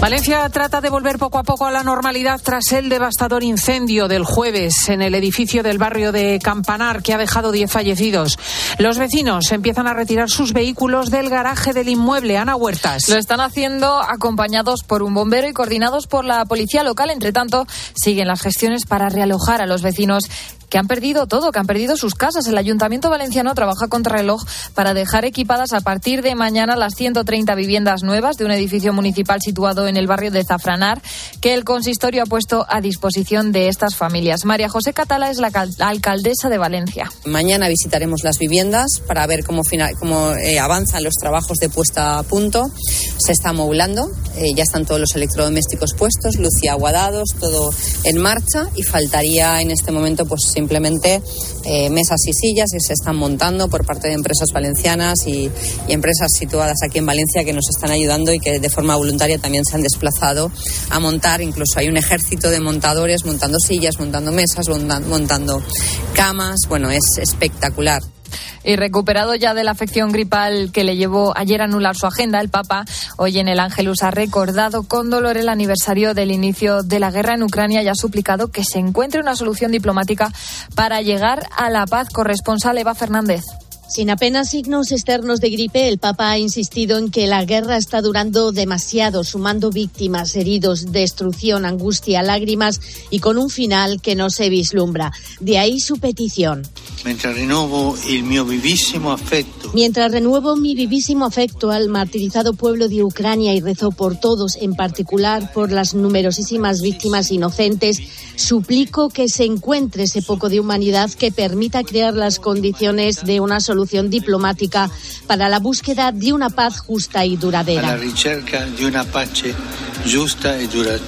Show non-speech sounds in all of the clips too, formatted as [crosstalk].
Valencia trata de volver poco a poco a la normalidad tras el devastador incendio del jueves en el edificio del barrio de Campanar que ha dejado 10 fallecidos. Los vecinos empiezan a retirar sus vehículos del garaje del inmueble. Ana Huertas. Lo están haciendo acompañados por un bombero y coordinados por la policía local. Entre tanto, siguen las gestiones para realojar a los vecinos que han perdido todo, que han perdido sus casas. El Ayuntamiento Valenciano trabaja contra reloj para dejar equipadas a partir de mañana las 130 viviendas nuevas de un edificio municipal situado en el barrio de Zafranar, que el consistorio ha puesto a disposición de estas familias. María José Catala es la alcaldesa de Valencia. Mañana visitaremos las viviendas para ver cómo, cómo eh, avanzan los trabajos de puesta a punto. Se está movilando, eh, ya están todos los electrodomésticos puestos, luz y agua dados, todo en marcha y faltaría en este momento pues simplemente eh, mesas y sillas que se están montando por parte de empresas valencianas y, empresas situadas aquí en Valencia que nos están ayudando y que de forma voluntaria también se han desplazado a montar. Incluso hay un ejército de montadores montando sillas, montando mesas, montando camas. Bueno, es espectacular. Y recuperado ya de la afección gripal que le llevó ayer a anular su agenda, el Papa hoy en el Ángelus ha recordado con dolor el aniversario del inicio de la guerra en Ucrania y ha suplicado que se encuentre una solución diplomática para llegar a la paz. Corresponsal Eva Fernández. Sin apenas signos externos de gripe, el Papa ha insistido en que la guerra está durando demasiado, sumando víctimas, heridos, destrucción, angustia, lágrimas y con un final que no se vislumbra. De ahí su petición. Mientras renuevo el mio vivísimo afecto. Mientras renuevo mi vivísimo afecto al martirizado pueblo de Ucrania y rezo por todos, en particular por las numerosísimas víctimas inocentes, suplico que se encuentre ese poco de humanidad que permita crear las condiciones de una solución solución diplomática para la búsqueda de una paz justa y duradera. Justa y duradera.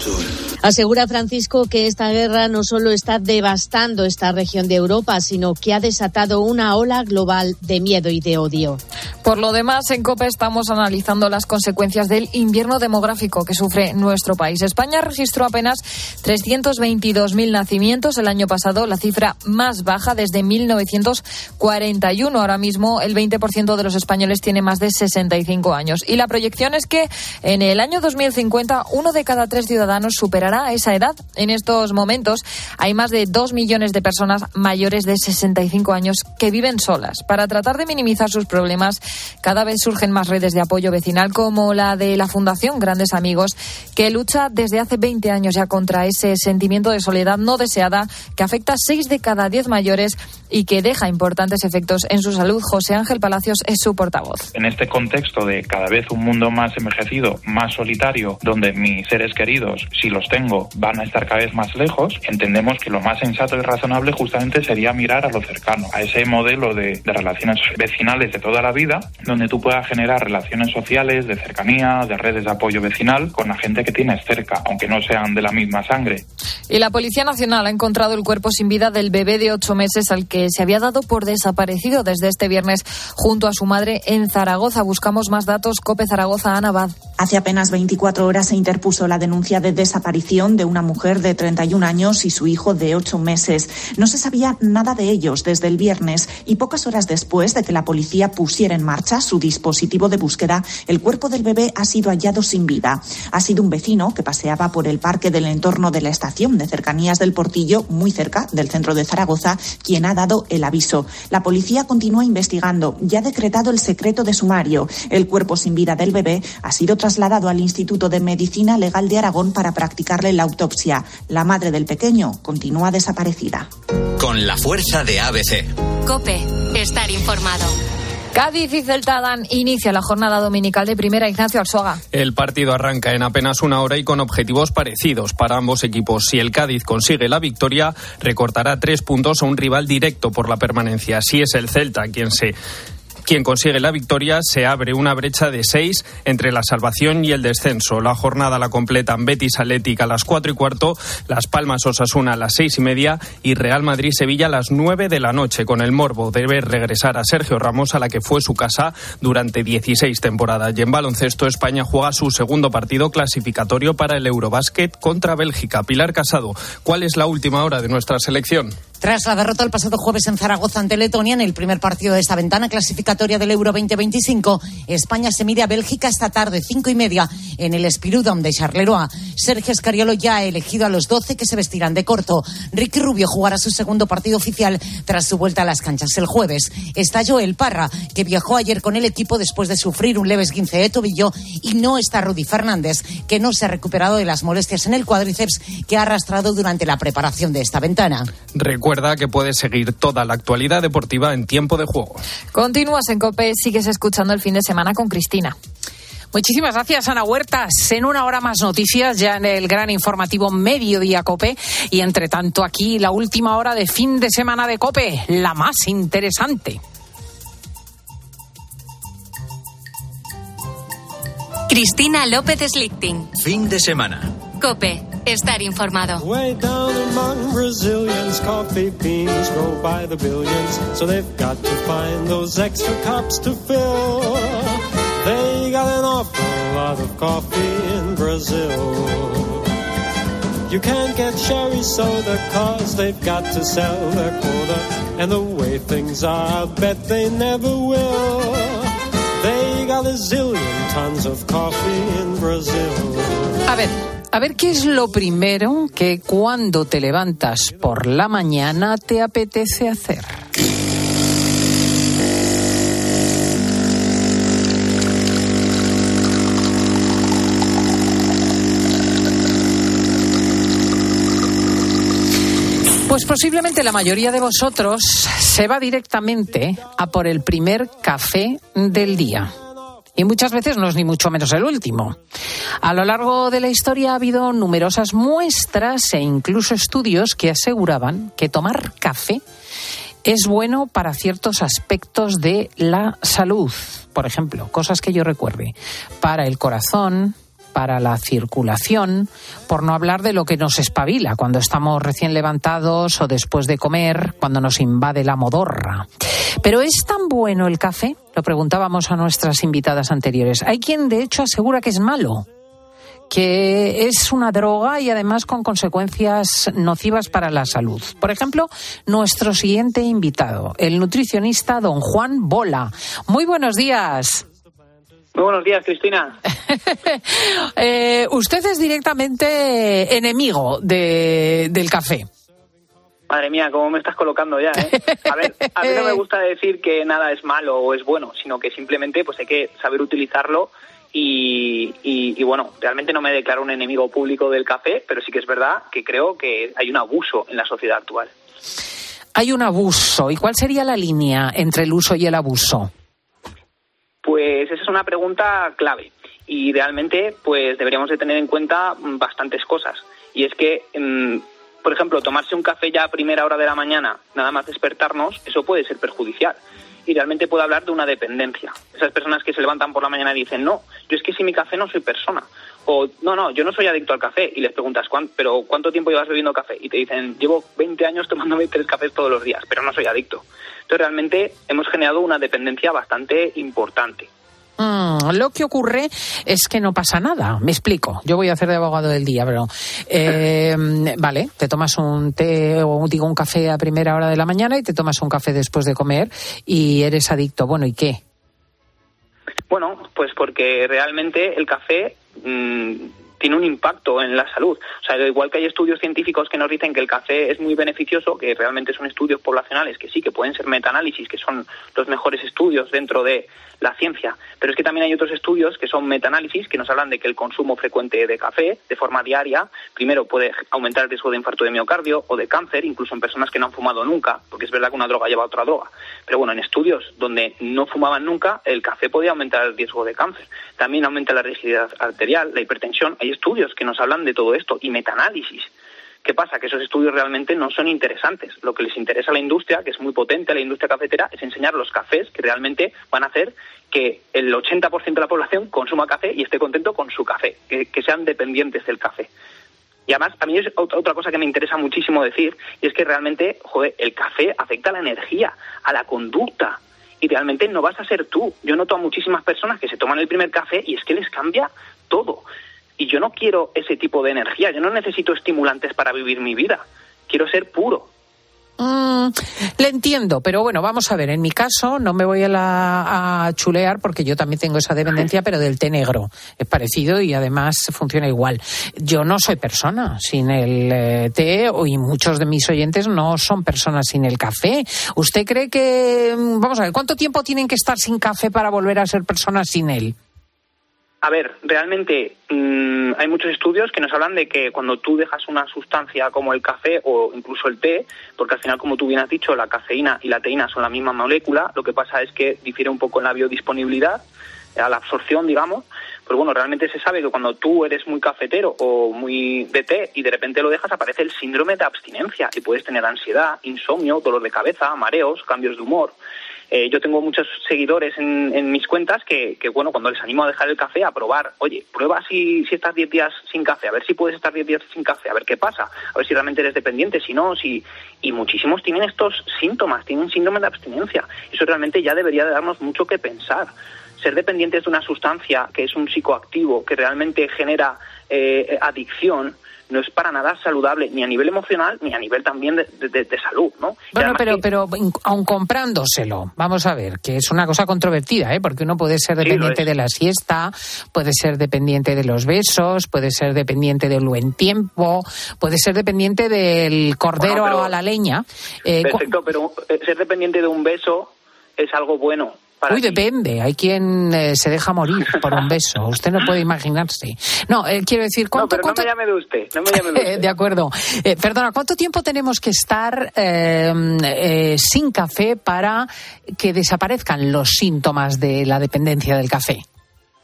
Asegura Francisco que esta guerra no solo está devastando esta región de Europa, sino que ha desatado una ola global de miedo y de odio. Por lo demás, en COPE estamos analizando las consecuencias del invierno demográfico que sufre nuestro país. España registró apenas 322.000 nacimientos el año pasado, la cifra más baja desde 1941. Ahora mismo el 20% de los españoles tiene más de 65 años. Y la proyección es que en el año 2050 uno de cada tres ciudadanos superará esa edad. En estos momentos hay más de 2 millones de personas mayores de 65 años que viven solas. Para tratar de minimizar sus problemas, cada vez surgen más redes de apoyo vecinal como la de la Fundación Grandes Amigos, que lucha desde hace 20 años ya contra ese sentimiento de soledad no deseada que afecta a 6 de cada 10 mayores y que deja importantes efectos en su salud. José Ángel Palacios es su portavoz. En este contexto de cada vez un mundo más envejecido, más solitario, donde mis seres queridos, si los tengo, van a estar cada vez más lejos, entendemos que lo más sensato y razonable justamente sería mirar a lo cercano, a ese modelo de, de relaciones vecinales de toda la vida donde tú puedas generar relaciones sociales, de cercanía, de redes de apoyo vecinal con la gente que tienes cerca, aunque no sean de la misma sangre. Y la Policía Nacional ha encontrado el cuerpo sin vida del bebé de ocho meses al que se había dado por desaparecido desde este viernes junto a su madre en Zaragoza. Buscamos más datos. Cope Zaragoza, Ana Bad. Hace apenas 24 horas se interpuso la denuncia de desaparición de una mujer de 31 años y su hijo de ocho meses. No se sabía nada de ellos desde el viernes y pocas horas después de que la policía pusiera en marcha su dispositivo de búsqueda, el cuerpo del bebé ha sido hallado sin vida. Ha sido un vecino que paseaba por el parque del entorno de la estación de cercanías del Portillo, muy cerca del centro de Zaragoza, quien ha dado el aviso. La policía continúa investigando. Ya ha decretado el secreto de sumario. El cuerpo sin vida del bebé ha sido trasladado al Instituto de Medicina Legal de Aragón para practicarle la autopsia. La madre del pequeño continúa desaparecida. Con la fuerza de ABC. Cope, estar informado. Cádiz y Celta dan inicio a la jornada dominical de primera Ignacio Arzuaga. El partido arranca en apenas una hora y con objetivos parecidos para ambos equipos. Si el Cádiz consigue la victoria, recortará tres puntos a un rival directo por la permanencia. Si es el Celta quien se Quien consigue la victoria se abre una brecha de seis entre la salvación y el descenso. La jornada la completan Betis Atlética a las cuatro y cuarto, Las Palmas Osasuna a las seis y media y Real Madrid Sevilla a las nueve de la noche, con el morbo de ver regresar a Sergio Ramos a la que fue su casa durante 16 temporadas. Y en baloncesto, España juega su segundo partido clasificatorio para el Eurobásquet contra Bélgica. Pilar Casado, ¿cuál es la última hora de nuestra selección? Tras la derrota el pasado jueves en Zaragoza ante Letonia en el primer partido de esta ventana clasificatoria del Euro 2025, España se mide a Bélgica esta tarde, cinco y media, en el Spirudom de Charleroi. Sergio Escariolo ya ha elegido a los 12 que se vestirán de corto. Ricky Rubio jugará su segundo partido oficial tras su vuelta a las canchas el jueves. Está Joel Parra, que viajó ayer con el equipo después de sufrir un leve esguince de tobillo, y no está Rudy Fernández, que no se ha recuperado de las molestias en el cuádriceps que ha arrastrado durante la preparación de esta ventana. Que puedes seguir toda la actualidad deportiva en tiempo de juego. Continúas en COPE, sigues escuchando el fin de semana con Cristina. Muchísimas gracias, Ana Huertas. En una hora más noticias, ya en el gran informativo Mediodía Cope. Y entre tanto, aquí la última hora de fin de semana de Cope, la más interesante. Cristina López Slichting. Fin de semana. Cope, estar informado. Way down among Brazilians, coffee beans grow by the billions, so they've got to find those extra cups to fill. They got an awful lot of coffee in Brazil. You can't get cherry soda cause they've got to sell their quota. And the way things are, I bet they never will. They got a zillion tons of coffee in Brazil. A ver, a ver qué es lo primero que cuando te levantas por la mañana te apetece hacer. Pues posiblemente la mayoría de vosotros se va directamente a por el primer café del día. Y muchas veces no es ni mucho menos el último. A lo largo de la historia ha habido numerosas muestras e incluso estudios que aseguraban que tomar café es bueno para ciertos aspectos de la salud. Por ejemplo, cosas que yo recuerde. Para el corazón, para la circulación, por no hablar de lo que nos espabila cuando estamos recién levantados o después de comer, cuando nos invade la modorra. Pero ¿es tan bueno el café? Lo preguntábamos a nuestras invitadas anteriores. Hay quien de hecho asegura que es malo que es una droga y además con consecuencias nocivas para la salud. Por ejemplo, nuestro siguiente invitado, el nutricionista don Juan Bola. Muy buenos días. Muy buenos días, Cristina. [laughs] eh, usted es directamente enemigo de, del café. Madre mía, cómo me estás colocando ya, ¿eh? A ver, a mí no me [laughs] gusta decir que nada es malo o es bueno, sino que simplemente pues hay que saber utilizarlo y, y, y, bueno, realmente no me declaro un enemigo público del café, pero sí que es verdad que creo que hay un abuso en la sociedad actual. Hay un abuso. ¿Y cuál sería la línea entre el uso y el abuso? Pues esa es una pregunta clave y realmente pues deberíamos de tener en cuenta bastantes cosas. Y es que, por ejemplo, tomarse un café ya a primera hora de la mañana, nada más despertarnos, eso puede ser perjudicial. Y realmente puede hablar de una dependencia. Esas personas que se levantan por la mañana y dicen, no, yo es que sin mi café no soy persona. O, no, no, yo no soy adicto al café. Y les preguntas, ¿pero cuánto tiempo llevas bebiendo café? Y te dicen, llevo 20 años tomándome tres cafés todos los días, pero no soy adicto. Entonces realmente hemos generado una dependencia bastante importante. Mm, lo que ocurre es que no pasa nada. Me explico. Yo voy a hacer de abogado del día, pero eh, [laughs] vale, te tomas un té o digo un café a primera hora de la mañana y te tomas un café después de comer y eres adicto. Bueno, ¿y qué? Bueno, pues porque realmente el café mmm, tiene un impacto en la salud. O sea, igual que hay estudios científicos que nos dicen que el café es muy beneficioso, que realmente son estudios poblacionales, que sí, que pueden ser metaanálisis, que son los mejores estudios dentro de la ciencia. Pero es que también hay otros estudios que son metaanálisis, que nos hablan de que el consumo frecuente de café, de forma diaria, primero puede aumentar el riesgo de infarto de miocardio o de cáncer, incluso en personas que no han fumado nunca, porque es verdad que una droga lleva a otra droga. Pero bueno, en estudios donde no fumaban nunca, el café podía aumentar el riesgo de cáncer. También aumenta la rigidez arterial, la hipertensión. Estudios que nos hablan de todo esto y metaanálisis. ¿Qué pasa? Que esos estudios realmente no son interesantes. Lo que les interesa a la industria, que es muy potente, a la industria cafetera, es enseñar los cafés que realmente van a hacer que el 80% de la población consuma café y esté contento con su café, que, sean dependientes del café. Y además, a mí es otra cosa que me interesa muchísimo decir, y es que realmente, joder, el café afecta a la energía, a la conducta, y realmente no vas a ser tú. Yo noto a muchísimas personas que se toman el primer café y es que les cambia todo. Y yo no quiero ese tipo de energía, yo no necesito estimulantes para vivir mi vida, quiero ser puro. Mm, le entiendo, pero bueno, vamos a ver. En mi caso, no me voy a, la, a chulear porque yo también tengo esa dependencia, pero del té negro. Es parecido y además funciona igual. Yo no soy persona sin el eh, té y muchos de mis oyentes no son personas sin el café. ¿Usted cree que, mm, vamos a ver, cuánto tiempo tienen que estar sin café para volver a ser personas sin él? A ver, realmente mmm, hay muchos estudios que nos hablan de que cuando tú dejas una sustancia como el café o incluso el té, porque al final, como tú bien has dicho, la cafeína y la teína son la misma molécula, lo que pasa es que difiere un poco en la biodisponibilidad, a la absorción, digamos. Pero bueno, realmente se sabe que cuando tú eres muy cafetero o muy de té y de repente lo dejas, aparece el síndrome de abstinencia y puedes tener ansiedad, insomnio, dolor de cabeza, mareos, cambios de humor. Eh, yo tengo muchos seguidores en, mis cuentas que, que, bueno, cuando les animo a dejar el café, a probar, oye, prueba si, si estás 10 días sin café, a ver si puedes estar 10 días sin café, a ver qué pasa, a ver si realmente eres dependiente, si no, si... Y muchísimos tienen estos síntomas, tienen síndrome de abstinencia. Eso realmente ya debería de darnos mucho que pensar. Ser dependientes de una sustancia que es un psicoactivo, que realmente genera eh, adicción, no es para nada saludable ni a nivel emocional ni a nivel también de, de, de salud, ¿no? Bueno, pero, que... pero aun comprándoselo, vamos a ver, que es una cosa controvertida, ¿eh? Porque uno puede ser dependiente sí, de la siesta, puede ser dependiente de los besos, puede ser dependiente del buen tiempo, puede ser dependiente del cordero bueno, pero, a la leña. Eh, perfecto, pero eh, ser dependiente de un beso es algo bueno. Uy, depende. Hay quien eh, se deja morir por un beso. [laughs] Usted no puede imaginarse. No, eh, quiero decir, ¿cuánto, no, pero cuánto... no me llame de usted. No me llame de, [laughs] usted. de acuerdo. Eh, perdona, ¿cuánto tiempo tenemos que estar eh, sin café para que desaparezcan los síntomas de la dependencia del café?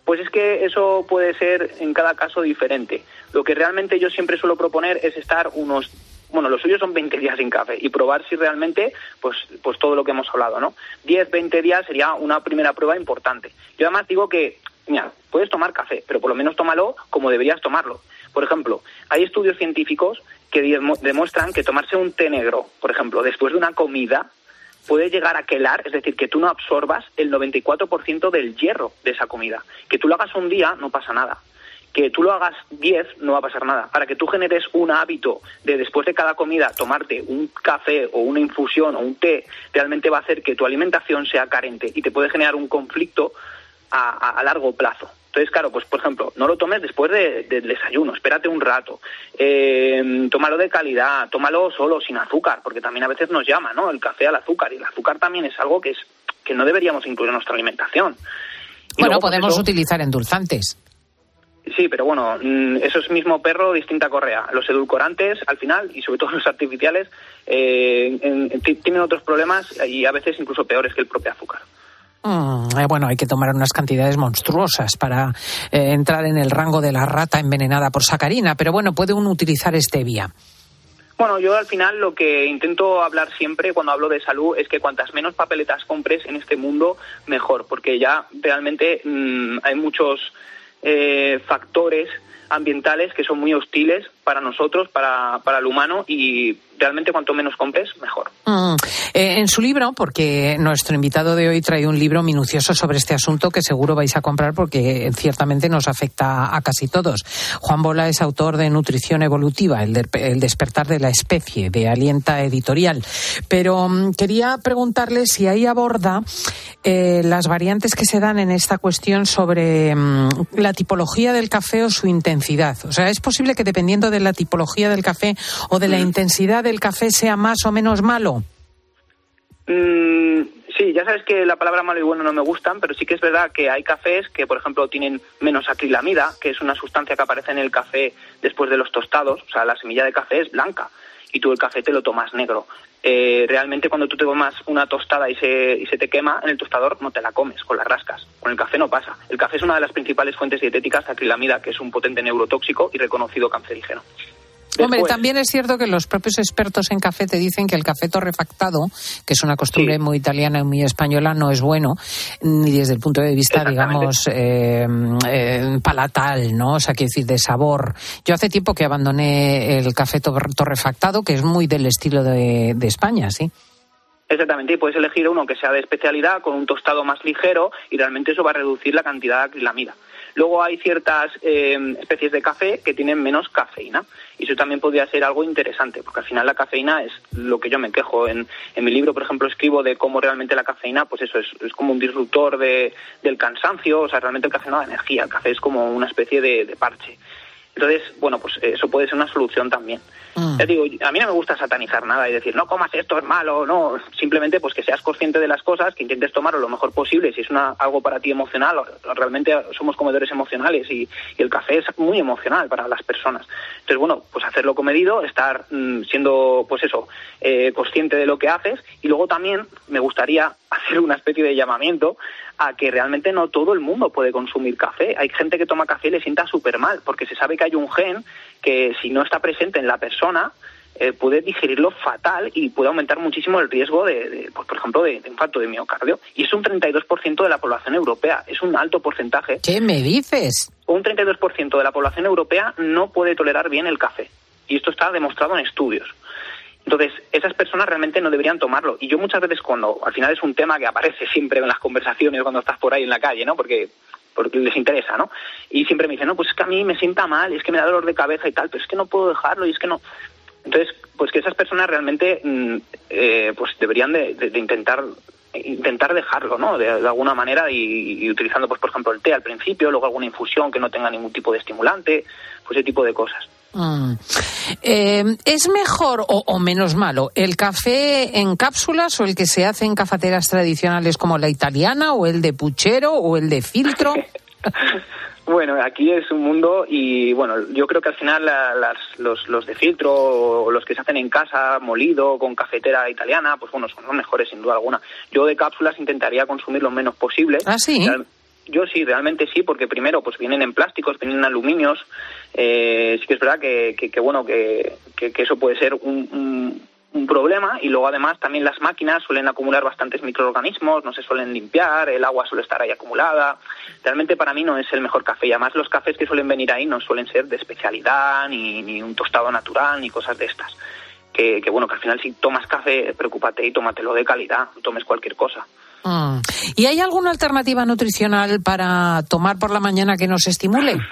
Pues es que eso puede ser en cada caso diferente. Lo que realmente yo siempre suelo proponer es estar unos bueno, los suyos son 20 días sin café y probar si realmente, pues, pues todo lo que hemos hablado, ¿no? 10, 20 días sería una primera prueba importante. Yo además digo que, mira, puedes tomar café, pero por lo menos tómalo como deberías tomarlo. Por ejemplo, hay estudios científicos que demuestran que tomarse un té negro, por ejemplo, después de una comida, puede llegar a quelar, es decir, que tú no absorbas el 94% del hierro de esa comida. Que tú lo hagas un día, no pasa nada que tú lo hagas 10 no va a pasar nada. Para que tú generes un hábito de después de cada comida tomarte un café o una infusión o un té, realmente va a hacer que tu alimentación sea carente y te puede generar un conflicto a, a, a largo plazo. Entonces, claro, pues por ejemplo, no lo tomes después de, del de desayuno, espérate un rato, eh, tómalo de calidad, tómalo solo, sin azúcar, porque también a veces nos llama, ¿no? El café al azúcar, y el azúcar también es algo que es que no deberíamos incluir en nuestra alimentación. Y bueno, podemos pues eso, utilizar endulzantes. Sí, pero bueno, mm, eso es mismo perro, distinta correa. Los edulcorantes, al final, y sobre todo [laughs] los artificiales, eh, en, en, tienen otros problemas y a veces incluso peores que el propio azúcar. Mm, eh, bueno, hay que tomar unas cantidades monstruosas para eh, entrar en el rango de la rata envenenada por sacarina, pero bueno, puede uno utilizar stevia. Bueno, yo al final lo que intento hablar siempre cuando hablo de salud es que cuantas menos papeletas compres en este mundo, mejor, porque ya realmente mmm, hay muchos eh, factores ambientales que son muy hostiles para nosotros, para, para el humano y realmente cuanto menos compres, mejor. Mm. Eh, en su libro, porque nuestro invitado de hoy trae un libro minucioso sobre este asunto que seguro vais a comprar porque ciertamente nos afecta a casi todos. Juan Bola es autor de Nutrición Evolutiva, el, de, el despertar de la especie, de Alienta Editorial. Pero um, quería preguntarle si ahí aborda eh, las variantes que se dan en esta cuestión sobre um, la tipología del café o su intensidad. O sea, es posible que dependiendo de la tipología del café o de la mm. intensidad del café sea más o menos malo. Mm, sí, ya sabes que la palabra malo y bueno no me gustan, pero sí que es verdad que hay cafés que, por ejemplo, tienen menos acrilamida, que es una sustancia que aparece en el café después de los tostados. O sea, la semilla de café es blanca y tú el café te lo tomas negro. Eh, realmente cuando tú te tomas una tostada y se, y se te quema en el tostador, no te la comes con las rascas. Con el café no pasa. El café es una de las principales fuentes dietéticas de acrilamida, que es un potente neurotóxico y reconocido cancerígeno. Hombre, también es cierto que los propios expertos en café te dicen que el café torrefactado, que es una costumbre muy italiana y muy española, no es bueno, ni desde el punto de vista, digamos, eh, eh, palatal, ¿no? O sea, quiero decir, de sabor. Yo hace tiempo que abandoné el café torrefactado, que es muy del estilo de, de España, sí. Exactamente, y puedes elegir uno que sea de especialidad, con un tostado más ligero, y realmente eso va a reducir la cantidad de acrilamida. Luego hay ciertas eh, especies de café que tienen menos cafeína y eso también podría ser algo interesante, porque al final la cafeína es lo que yo me quejo. En, en mi libro, por ejemplo, escribo de cómo realmente la cafeína, pues eso es, es como un disruptor de, del cansancio, o sea, realmente el café no da energía, el café es como una especie de parche. Entonces, bueno, pues eso puede ser una solución también. Mm. digo, a mí no me gusta satanizar nada y decir, no comas esto, es malo, no. Simplemente pues que seas consciente de las cosas, que intentes tomarlo lo mejor posible. Si es una, algo para ti emocional, realmente somos comedores emocionales y, el café es muy emocional para las personas. Entonces, bueno, pues hacerlo comedido, estar mm, siendo, pues eso, eh, consciente de lo que haces y luego también me gustaría [laughs] hacer una especie de llamamiento a que realmente no todo el mundo puede consumir café. Hay gente que toma café y le sienta súper mal, porque se sabe que hay un gen que si no está presente en la persona, eh, puede digerirlo fatal y puede aumentar muchísimo el riesgo de, pues, por ejemplo, de, de, infarto de miocardio. Y es un 32% de la población europea, es un alto porcentaje. ¿Qué me dices? Un 32% de la población europea no puede tolerar bien el café. Y esto está demostrado en estudios. Entonces, esas personas realmente no deberían tomarlo. Y yo muchas veces cuando, al final es un tema que aparece siempre en las conversaciones cuando estás por ahí en la calle, ¿no? Porque porque les interesa, ¿no? Y siempre me dicen, no, pues es que a mí me sienta mal, es que me da dolor de cabeza y tal, pero es que no puedo dejarlo y es que no. Entonces, pues que esas personas realmente, mm, eh, pues deberían de, intentar intentar dejarlo, ¿no? De, alguna manera y, utilizando, pues por ejemplo, el té al principio, luego alguna infusión que no tenga ningún tipo de estimulante, pues ese tipo de cosas. Mm. Eh, ¿Es mejor o, menos malo el café en cápsulas o el que se hace en cafeteras tradicionales como la italiana o el de puchero o el de filtro? [laughs] Bueno, aquí es un mundo y bueno, yo creo que al final los, los de filtro o los que se hacen en casa, molido, con cafetera italiana, pues bueno, son los mejores sin duda alguna. Yo de cápsulas intentaría consumir lo menos posible. Ah, sí. Yo sí, realmente sí, porque primero pues vienen en plásticos, vienen en aluminios. Eh, sí que es verdad que, que, bueno, que, que, eso puede ser un, un, problema y luego además también las máquinas suelen acumular bastantes microorganismos, no se suelen limpiar, el agua suele estar ahí acumulada. Realmente para mí no es el mejor café y además los cafés que suelen venir ahí no suelen ser de especialidad ni, ni un tostado natural ni cosas de estas. Que, que bueno, que al final si tomas café, preocúpate y tómatelo de calidad, no tomes cualquier cosa. Mm. ¿Y hay alguna alternativa nutricional para tomar por la mañana que nos estimule? [laughs]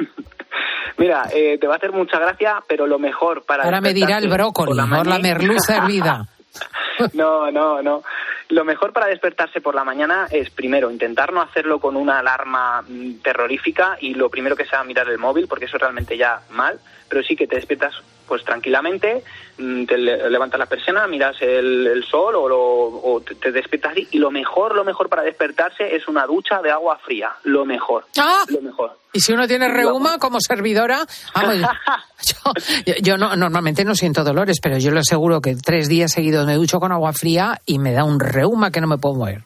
Mira, eh, te va a hacer mucha gracia, pero lo mejor para... Ahora me dirá el brócoli, la, la merluza hervida. [laughs] no, no, no. Lo mejor para despertarse por la mañana es primero intentar no hacerlo con una alarma mm, terrorífica y lo primero que sea mirar el móvil, porque eso es realmente ya mal, pero sí que te despiertas pues tranquilamente, mm, te levantas la persiana, miras el, sol o, te, despiertas y lo mejor, lo mejor para despertarse es una ducha de agua fría, lo mejor, ¡Ah! lo mejor. Y si uno tiene reuma como servidora, [laughs] yo, no, normalmente no siento dolores, pero yo le aseguro que tres días seguidos me ducho con agua fría y me da un reuma que no me puedo mover.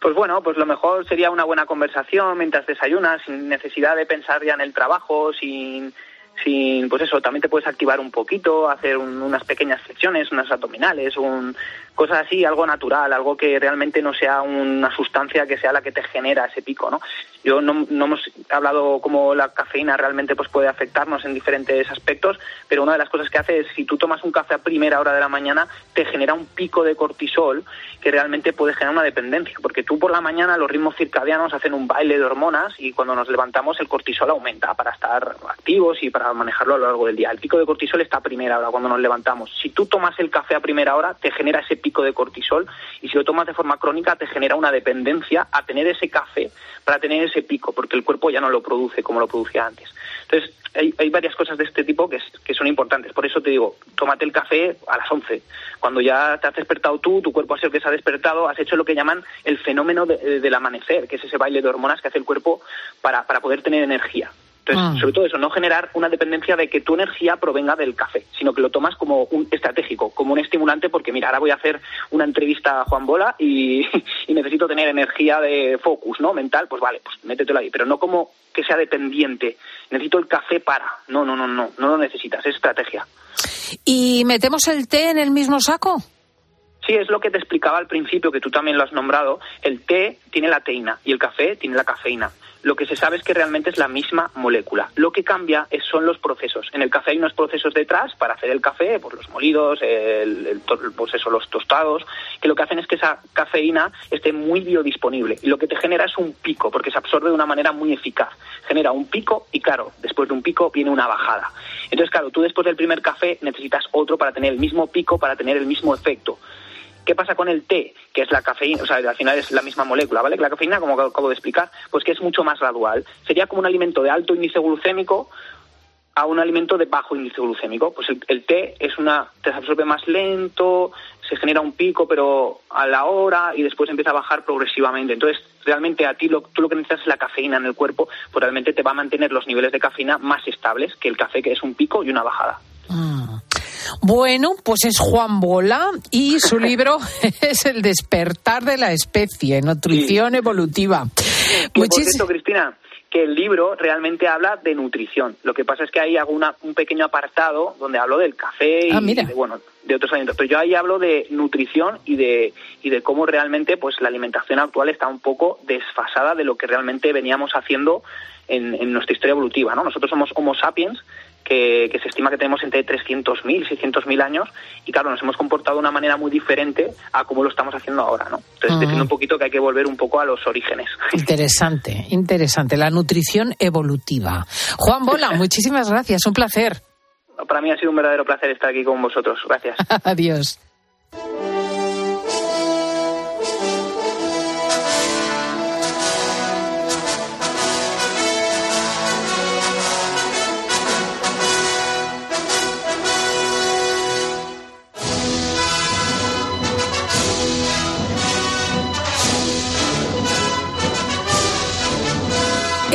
Pues bueno, pues lo mejor sería una buena conversación mientras desayunas, sin necesidad de pensar ya en el trabajo, sin sin, pues eso, también te puedes activar un poquito, hacer unas pequeñas flexiones, unas abdominales, un, cosas así, algo natural, algo que realmente no sea una sustancia que sea la que te genera ese pico, ¿no? Yo no, no hemos hablado cómo la cafeína realmente pues puede afectarnos en diferentes aspectos, pero una de las cosas que hace es si tú tomas un café a primera hora de la mañana, te genera un pico de cortisol que realmente puede generar una dependencia, porque tú por la mañana los ritmos circadianos hacen un baile de hormonas y cuando nos levantamos el cortisol aumenta para estar activos y para manejarlo a lo largo del día. El pico de cortisol está a primera hora cuando nos levantamos. Si tú tomas el café a primera hora, te genera ese pico de cortisol y si lo tomas de forma crónica te genera una dependencia a tener ese café para tener ese pico, porque el cuerpo ya no lo produce como lo producía antes. Entonces, hay, varias cosas de este tipo que, son importantes. Por eso te digo, tómate el café a las 11. Cuando ya te has despertado tú, tu cuerpo ha sido el que se ha despertado, has hecho lo que llaman el fenómeno del amanecer, que es ese baile de hormonas que hace el cuerpo para, para poder tener energía. Entonces, sobre todo eso, no generar una dependencia de que tu energía provenga del café, sino que lo tomas como un estratégico, como un estimulante, porque mira, ahora voy a hacer una entrevista a Juan Bola y, [laughs] y necesito tener energía de focus, ¿no? Mental, pues vale, pues métetelo ahí, pero no como que sea dependiente. Necesito el café para. No, no, no, no, no lo necesitas, es estrategia. ¿Y metemos el té en el mismo saco? Sí, es lo que te explicaba al principio, que tú también lo has nombrado. El té tiene la teína y el café tiene la cafeína. Lo que se sabe es que realmente es la misma molécula. Lo que cambia es, son los procesos. En el café hay unos procesos detrás para hacer el café, pues los molidos, el, el, pues los tostados, que lo que hacen es que esa cafeína esté muy biodisponible. Y lo que te genera es un pico, porque se absorbe de una manera muy eficaz. Genera un pico y, claro, después de un pico viene una bajada. Entonces, claro, tú después del primer café necesitas otro para tener el mismo pico, para tener el mismo efecto. ¿Qué pasa con el té? Que es la cafeína, o sea, al final es la misma molécula, ¿vale? La cafeína, como acabo de explicar, pues que es mucho más gradual. Sería como un alimento de alto índice glucémico a un alimento de bajo índice glucémico. Pues el, el té es una, te absorbe más lento, se genera un pico, pero a la hora y después empieza a bajar progresivamente. Entonces, realmente a ti lo, tú lo que necesitas es la cafeína en el cuerpo, pues realmente te va a mantener los niveles de cafeína más estables que el café, que es un pico y una bajada. Ah. Bueno, pues es Juan Bola y su [laughs] libro [laughs] es El despertar de la especie, nutrición sí. evolutiva. Cierto, Cristina, que el libro realmente habla de nutrición. Lo que pasa es que ahí hago una, un pequeño apartado donde hablo del café y ah, de, bueno, de otros alimentos. Pero yo ahí hablo de nutrición y de, y de cómo realmente pues la alimentación actual está un poco desfasada de lo que realmente veníamos haciendo en, en nuestra historia evolutiva. ¿no? Nosotros somos Homo sapiens, que, que, se estima que tenemos entre 300.000 y 600.000 años y claro, nos hemos comportado de una manera muy diferente a como lo estamos haciendo ahora, ¿no? Entonces, uh -huh. defiendo un poquito que hay que volver un poco a los orígenes. [laughs] Interesante, interesante, la nutrición evolutiva. Juan Bola, [laughs] muchísimas gracias, un placer. Para mí ha sido un verdadero placer estar aquí con vosotros. Gracias. [laughs] Adiós.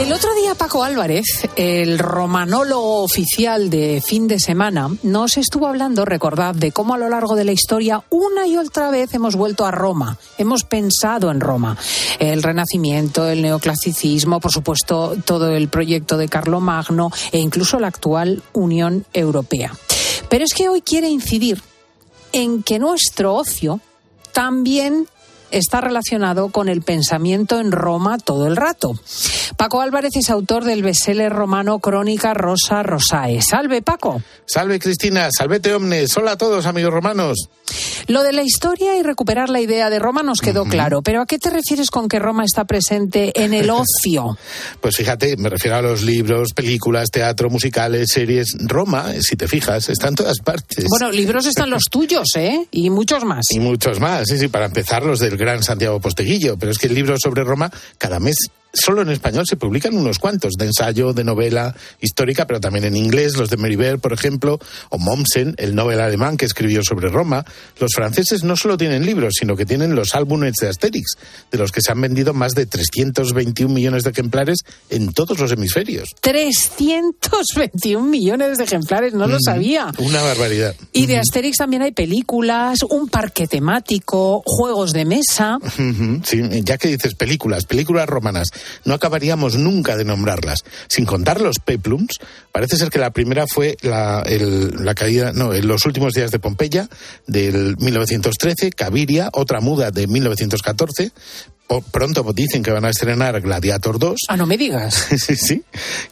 El otro día Paco Álvarez, el romanólogo oficial de fin de semana, nos estuvo hablando, recordad, de cómo a lo largo de la historia una y otra vez hemos vuelto a Roma, hemos pensado en Roma. El Renacimiento, el neoclasicismo, por supuesto, todo el proyecto de Carlomagno e incluso la actual Unión Europea. Pero es que hoy quiere incidir en que nuestro ocio también está relacionado con el pensamiento en Roma todo el rato. Paco Álvarez es autor del bestseller romano Crónica Rosa Rosae. Salve, Paco. Salve, Cristina. Salvete, omnes. Hola a todos, amigos romanos. Lo de la historia y recuperar la idea de Roma nos quedó uh -huh. claro, pero ¿a qué te refieres con que Roma está presente en el [laughs] ocio? pues fíjate, me refiero a los libros, películas, teatro, musicales, series. Roma, si te fijas, está en todas partes. Bueno, libros están los [laughs] tuyos, ¿eh? Y muchos más. Y muchos más, sí, sí, para empezar los del gran Santiago Posteguillo, pero es que el libro sobre Roma cada mes solo en español se publican unos cuantos, de ensayo, de novela histórica, pero también en inglés, los de Meribert, por ejemplo, o Mommsen, el novel alemán que escribió sobre Roma. Los franceses no solo tienen libros, sino que tienen los álbumes de Asterix, de los que se han vendido más de 321 millones de ejemplares en todos los hemisferios. 321 millones de ejemplares, no mm, lo sabía. Una barbaridad. Y de Asterix también hay películas, un parque temático, juegos de mesa. Sí, ya que dices películas, películas romanas no acabaríamos nunca de nombrarlas. Sin contar los peplums, parece ser que la primera fue la, caída, no, en los últimos días de Pompeya, del 1913, Caviria, otra muda de 1914, pronto dicen que van a estrenar Gladiator 2. Ah, no me digas. [laughs] sí, sí.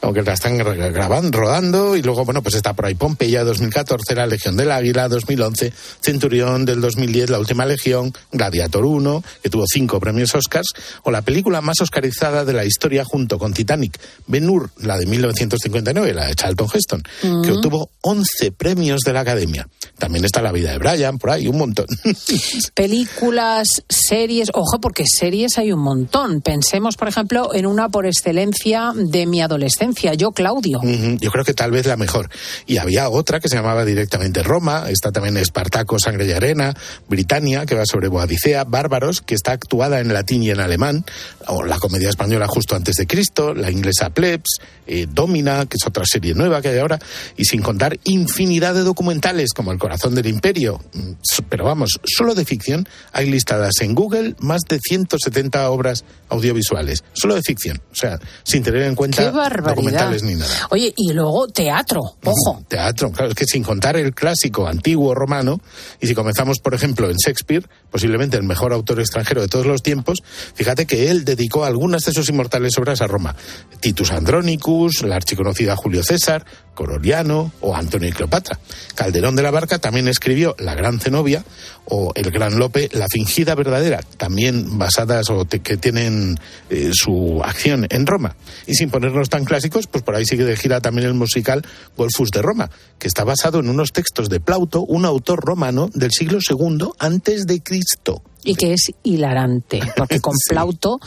Aunque la están grabando, rodando. Y luego, bueno, pues está por ahí Pompeya 2014, La Legión del Águila 2011, Centurión del 2010, La Última Legión, Gladiator 1, que tuvo cinco premios Oscars, o la película más oscarizada de la historia junto con Titanic, Ben Hur, la de 1959, la de Charlton Heston, uh -huh. que obtuvo 11 premios de la Academia. También está La vida de Brian, por ahí, un montón. [laughs] Películas, series, ojo, porque series hay un montón. Pensemos, por ejemplo, en una por excelencia de mi adolescencia, Yo Claudio. Yo creo que tal vez la mejor. Y había otra que se llamaba directamente Roma, está también Espartaco, Sangre y Arena, Britannia, que va sobre Boadicea, Bárbaros, que está actuada en latín y en alemán, o la comedia española justo antes de Cristo, la inglesa Plebs, eh, Domina, que es otra serie nueva que hay ahora, y sin contar infinidad de documentales como El corazón del imperio. Mm, pero vamos, solo de ficción hay listadas en Google más de 170 obras audiovisuales, solo de ficción, o sea, sin tener en cuenta documentales ni nada. Oye, y luego teatro, ojo. Teatro, claro, es que sin contar el clásico antiguo romano, y si comenzamos, por ejemplo, en Shakespeare, posiblemente el mejor autor extranjero de todos los tiempos, fíjate que él dedicó algunas de sus inmortales obras a Roma. Titus Andronicus, la archiconocida Julio César, Coroliano o Antonio y Cleopatra. Calderón de la Barca también escribió La Gran Zenobia o El Gran Lope, La Fingida Verdadera, también basadas o que tienen eh, su acción en Roma. Y sin ponernos tan clásicos, pues por ahí sigue de gira también el musical Golfus de Roma, que está basado en unos textos de Plauto, un autor romano del siglo II antes de Cristo y que es hilarante, porque con [laughs] Plauto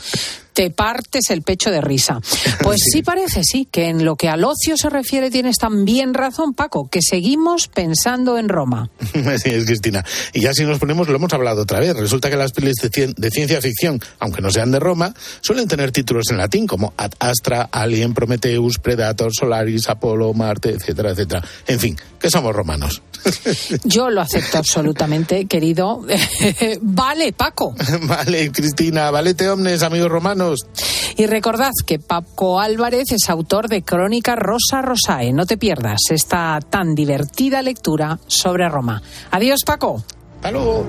te partes el pecho de risa. [laughs] Pues sí. parece, sí, que en lo que al ocio se refiere tienes también razón, Paco, que seguimos pensando en Roma. [laughs] Así es, Cristina. Y ya si nos ponemos, lo hemos hablado otra vez, resulta que las pelis de, ciencia ficción, aunque no sean de Roma, suelen tener títulos en latín como Ad Astra, Alien, Prometheus, Predator, Solaris, Apolo, Marte, etcétera, etcétera. En fin, que somos romanos. [laughs] Yo lo acepto absolutamente, querido. [laughs] vale, Paco. [laughs] Vale, Cristina, valete omnes, amigos romanos. Y recordad que Paco Álvarez es autor de Crónica Rosa Rosae. No te pierdas esta tan divertida lectura sobre Roma. Adiós, Paco. Hasta luego.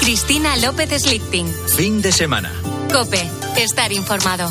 Cristina López Slichting. Fin de semana. Cope, estar informado.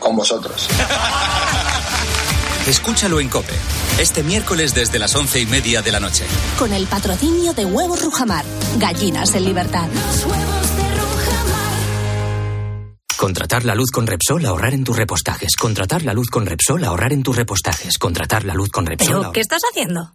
Con vosotros. Escúchalo en Cope. Este miércoles desde las once y media de la noche. Con el patrocinio de Huevos Rujamar. Gallinas en libertad. Contratar la luz con Repsol, ahorrar en tus repostajes. Contratar la luz con Repsol, ahorrar en tus repostajes. Contratar la luz con Repsol. ¿Pero qué estás haciendo?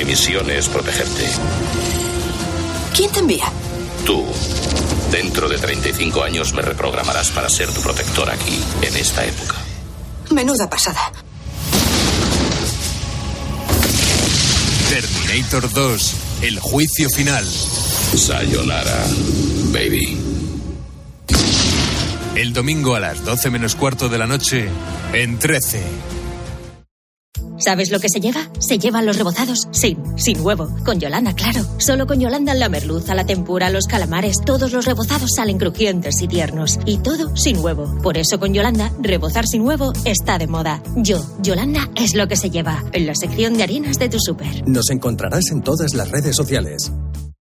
Mi misión es protegerte. ¿Quién te envía? Tú. Dentro de 35 años me reprogramarás para ser tu protector aquí, en esta época. Menuda pasada. Terminator 2, el juicio final. Sayonara, baby. El domingo a las 12 menos cuarto de la noche, en 13. ¿Sabes lo que se lleva? Se llevan los rebozados sin, sin huevo. Con Yolanda, claro. Solo con Yolanda la merluza, la tempura, los calamares, todos los rebozados salen crujientes y tiernos. Y todo sin huevo. Por eso con Yolanda, rebozar sin huevo está de moda. Yo, Yolanda, es lo que se lleva. En la sección de harinas de tu súper. Nos encontrarás en todas las redes sociales.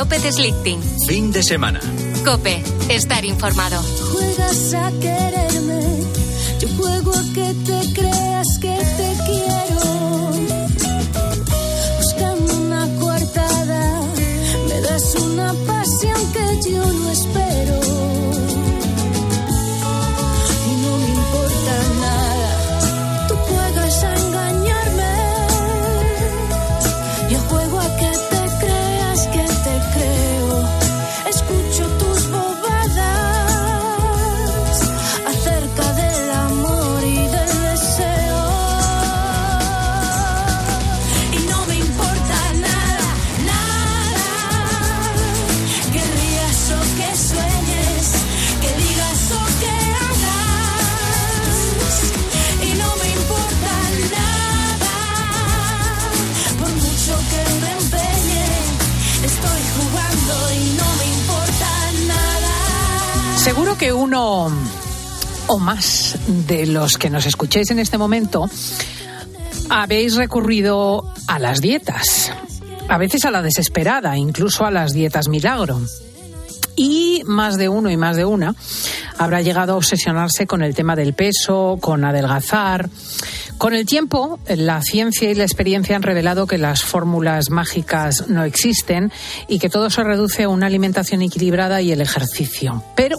López Slichting. Fin de semana. Cope, estar informado. Juegas a quererme, yo juego a que te o más de los que nos escuchéis en este momento habéis recurrido a las dietas, a veces a la desesperada, incluso a las dietas milagro. Y más de uno y más de una habrá llegado a obsesionarse con el tema del peso, con adelgazar. Con el tiempo, la ciencia y la experiencia han revelado que las fórmulas mágicas no existen y que todo se reduce a una alimentación equilibrada y el ejercicio. Pero,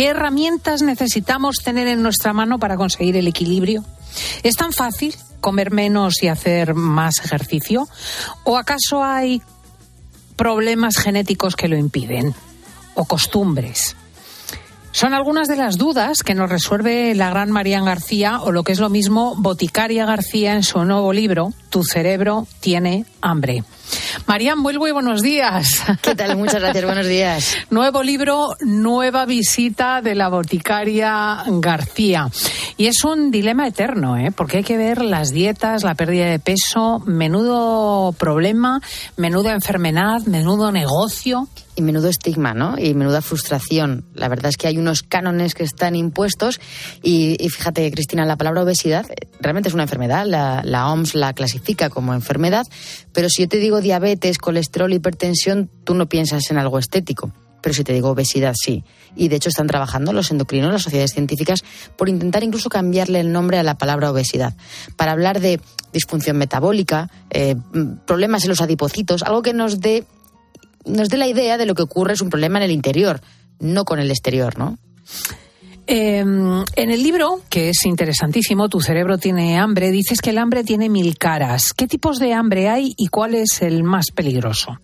¿qué herramientas necesitamos tener en nuestra mano para conseguir el equilibrio? ¿Es tan fácil comer menos y hacer más ejercicio? ¿O acaso hay problemas genéticos que lo impiden? ¿O costumbres? Son algunas de las dudas que nos resuelve la gran Marían García, o lo que es lo mismo, Boticaria García, en su nuevo libro, Tu cerebro tiene hambre. Marían, muy buenos días. ¿Qué tal? Muchas gracias, buenos días. [laughs] Nuevo libro, nueva visita de la boticaria García. Y es un dilema eterno, ¿eh? porque hay que ver las dietas, la pérdida de peso, menudo problema, menuda enfermedad, menudo negocio. Y menudo estigma, ¿no? Y menuda frustración. La verdad es que hay unos cánones que están impuestos y, y fíjate, Cristina, la palabra obesidad eh, realmente es una enfermedad. La, la OMS la clasifica como enfermedad, pero si yo te digo diabetes, colesterol, hipertensión, tú no piensas en algo estético. Pero si te digo obesidad, sí. Y de hecho están trabajando los endocrinos, las sociedades científicas, por intentar incluso cambiarle el nombre a la palabra obesidad. Para hablar de disfunción metabólica, eh, problemas en los adipocitos, algo que nos dé nos dé la idea de lo que ocurre es un problema en el interior, no con el exterior, ¿no? Eh, en el libro, que es interesantísimo, Tu cerebro tiene hambre, dices que el hambre tiene mil caras. ¿Qué tipos de hambre hay y cuál es el más peligroso?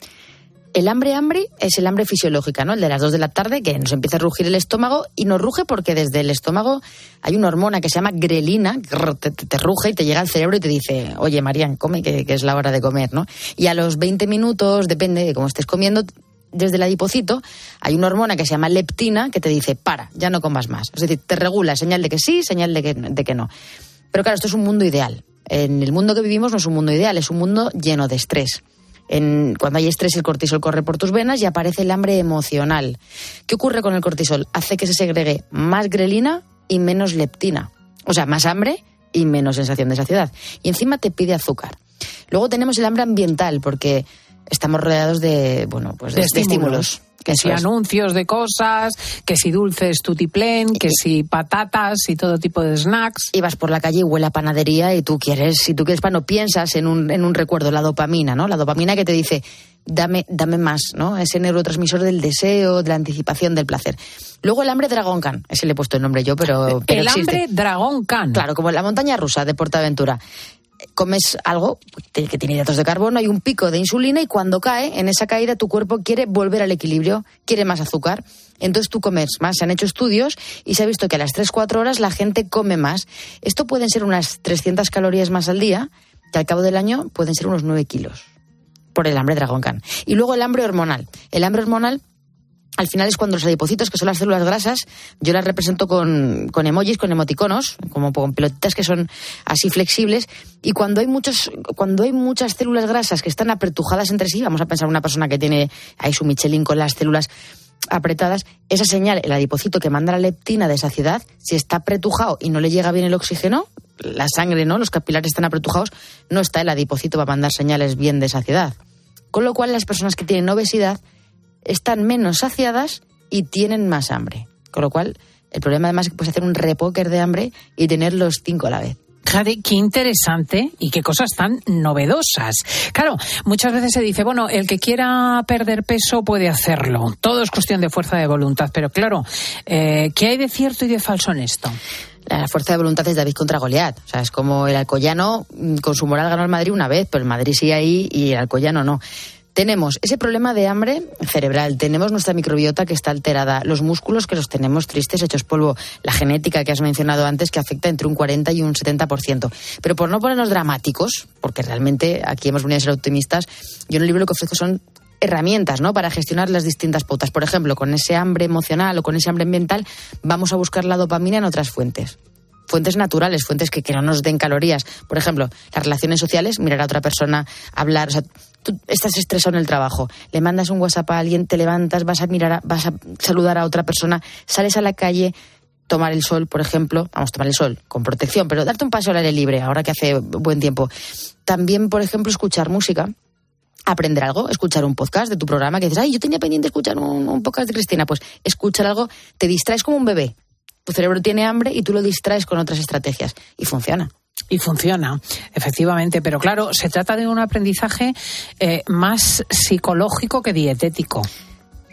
El hambre hambre es el hambre fisiológica, ¿no? El de las dos de la tarde que nos empieza a rugir el estómago y nos ruge porque desde el estómago hay una hormona que se llama grelina, que te, ruge y te llega al cerebro y te dice, oye, Marían, come, que, que, es la hora de comer, ¿no? Y a los 20 minutos, depende de cómo estés comiendo, desde el adipocito hay una hormona que se llama leptina que te dice, para, ya no comas más. Es decir, te regula, señal de que sí, señal de que, de que no. Pero claro, esto es un mundo ideal. En el mundo que vivimos no es un mundo ideal, es un mundo lleno de estrés. En, cuando hay estrés, el cortisol corre por tus venas y aparece el hambre emocional. ¿Qué ocurre con el cortisol? Hace que se segregue más grelina y menos leptina. O sea, más hambre y menos sensación de saciedad. Y encima te pide azúcar. Luego tenemos el hambre ambiental, porque estamos rodeados de, bueno, pues de, de estímulos. estímulos. Que si anuncios de cosas, que si dulces tutiplén, que si patatas y todo tipo de snacks. Y vas por la calle y huele a panadería y tú quieres, si tú quieres pan, no piensas en un, en un recuerdo, la dopamina, ¿no? La dopamina que te dice, dame, dame más, ¿no? Ese neurotransmisor del deseo, de la anticipación, del placer. Luego el hambre Dragon Khan, ese le he puesto el nombre yo, pero, pero el existe. hambre Dragon Khan. Claro, como la montaña rusa de Portaventura. Comes algo que tiene hidratos de carbono, hay un pico de insulina y cuando cae, en esa caída tu cuerpo quiere volver al equilibrio, quiere más azúcar. Entonces tú comes más. Se han hecho estudios y se ha visto que a las 3-4 horas la gente come más. Esto pueden ser unas 300 calorías más al día, que al cabo del año pueden ser unos 9 kilos por el hambre Dragon Khan. Y luego el hambre hormonal. El hambre hormonal al final es cuando los adipocitos, que son las células grasas, yo las represento con, con emojis, con emoticonos, como con pelotitas que son así flexibles, y cuando hay muchos, cuando hay muchas células grasas que están apretujadas entre sí, vamos a pensar una persona que tiene ahí su Michelin con las células apretadas, esa señal, el adipocito que manda la leptina de saciedad, si está apretujado y no le llega bien el oxígeno, la sangre, ¿no? Los capilares están apretujados, no está el adipocito para mandar señales bien de saciedad. Con lo cual, las personas que tienen obesidad están menos saciadas y tienen más hambre. Con lo cual, el problema además es que puedes hacer un repóker de hambre y tener los cinco a la vez. Fíjate, qué interesante y qué cosas tan novedosas. Claro, muchas veces se dice, bueno, el que quiera perder peso puede hacerlo. Todo es cuestión de fuerza de voluntad. Pero claro, eh, ¿qué hay de cierto y de falso en esto? La fuerza de voluntad es David contra Goliat. O sea, es como el Alcoyano mm, con su moral ganó el Madrid una vez, pero el Madrid sí ahí y el Alcoyano no. Tenemos ese problema de hambre cerebral, tenemos nuestra microbiota que está alterada, los músculos que los tenemos tristes, hechos polvo, la genética que has mencionado antes que afecta entre un 40 y un 70%. Pero por no ponernos dramáticos, porque realmente aquí hemos venido a ser optimistas, yo en el libro lo que ofrezco son herramientas ¿no? para gestionar las distintas pautas. Por ejemplo, con ese hambre emocional o con ese hambre ambiental, vamos a buscar la dopamina en otras fuentes fuentes naturales, fuentes que, que, no nos den calorías. Por ejemplo, las relaciones sociales, mirar a otra persona, hablar. Tú estás estresado en el trabajo, le mandas un WhatsApp a alguien, te levantas, vas a mirar, a, vas a saludar a otra persona, sales a la calle, tomar el sol, por ejemplo, vamos a tomar el sol con protección, pero darte un paso al aire libre, ahora que hace buen tiempo. También, por ejemplo, escuchar música aprender algo, escuchar un podcast de tu programa que dices, ay, yo tenía pendiente escuchar un, un, podcast de Cristina, pues escuchar algo, te distraes como un bebé. Tu cerebro tiene hambre y tú lo distraes con otras estrategias y funciona. Y funciona, efectivamente, pero claro, se trata de un aprendizaje eh, más psicológico que dietético.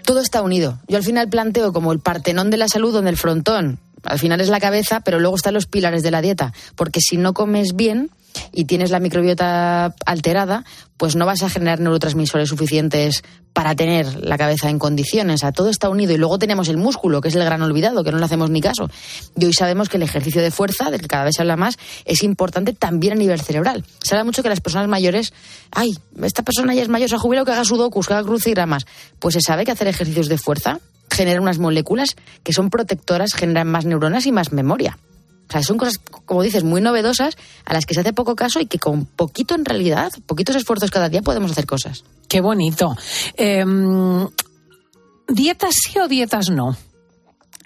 Todo está unido. Yo al final planteo como el partenón de la salud donde el frontón al final es la cabeza, pero luego están los pilares de la dieta. Porque si no comes bien y tienes la microbiota alterada, pues no vas a generar neurotransmisores suficientes para tener la cabeza en condiciones. Todo está unido. Y luego tenemos el músculo, que es el gran olvidado, que no le hacemos ni caso. Y hoy sabemos que el ejercicio de fuerza, del que cada vez se habla más, es importante también a nivel cerebral. Se habla mucho que las personas mayores, ay, esta persona ya es mayor, se ha jubilado, que haga sudokus, que haga crucigramas. Pues se sabe que hacer ejercicios de fuerza genera unas moléculas que son protectoras, generan más neuronas y más memoria. O sea, son cosas, como dices, muy novedosas a las que se hace poco caso y que con poquito en realidad, poquitos esfuerzos cada día podemos hacer cosas. Qué bonito. Eh, ¿Dietas sí o dietas no?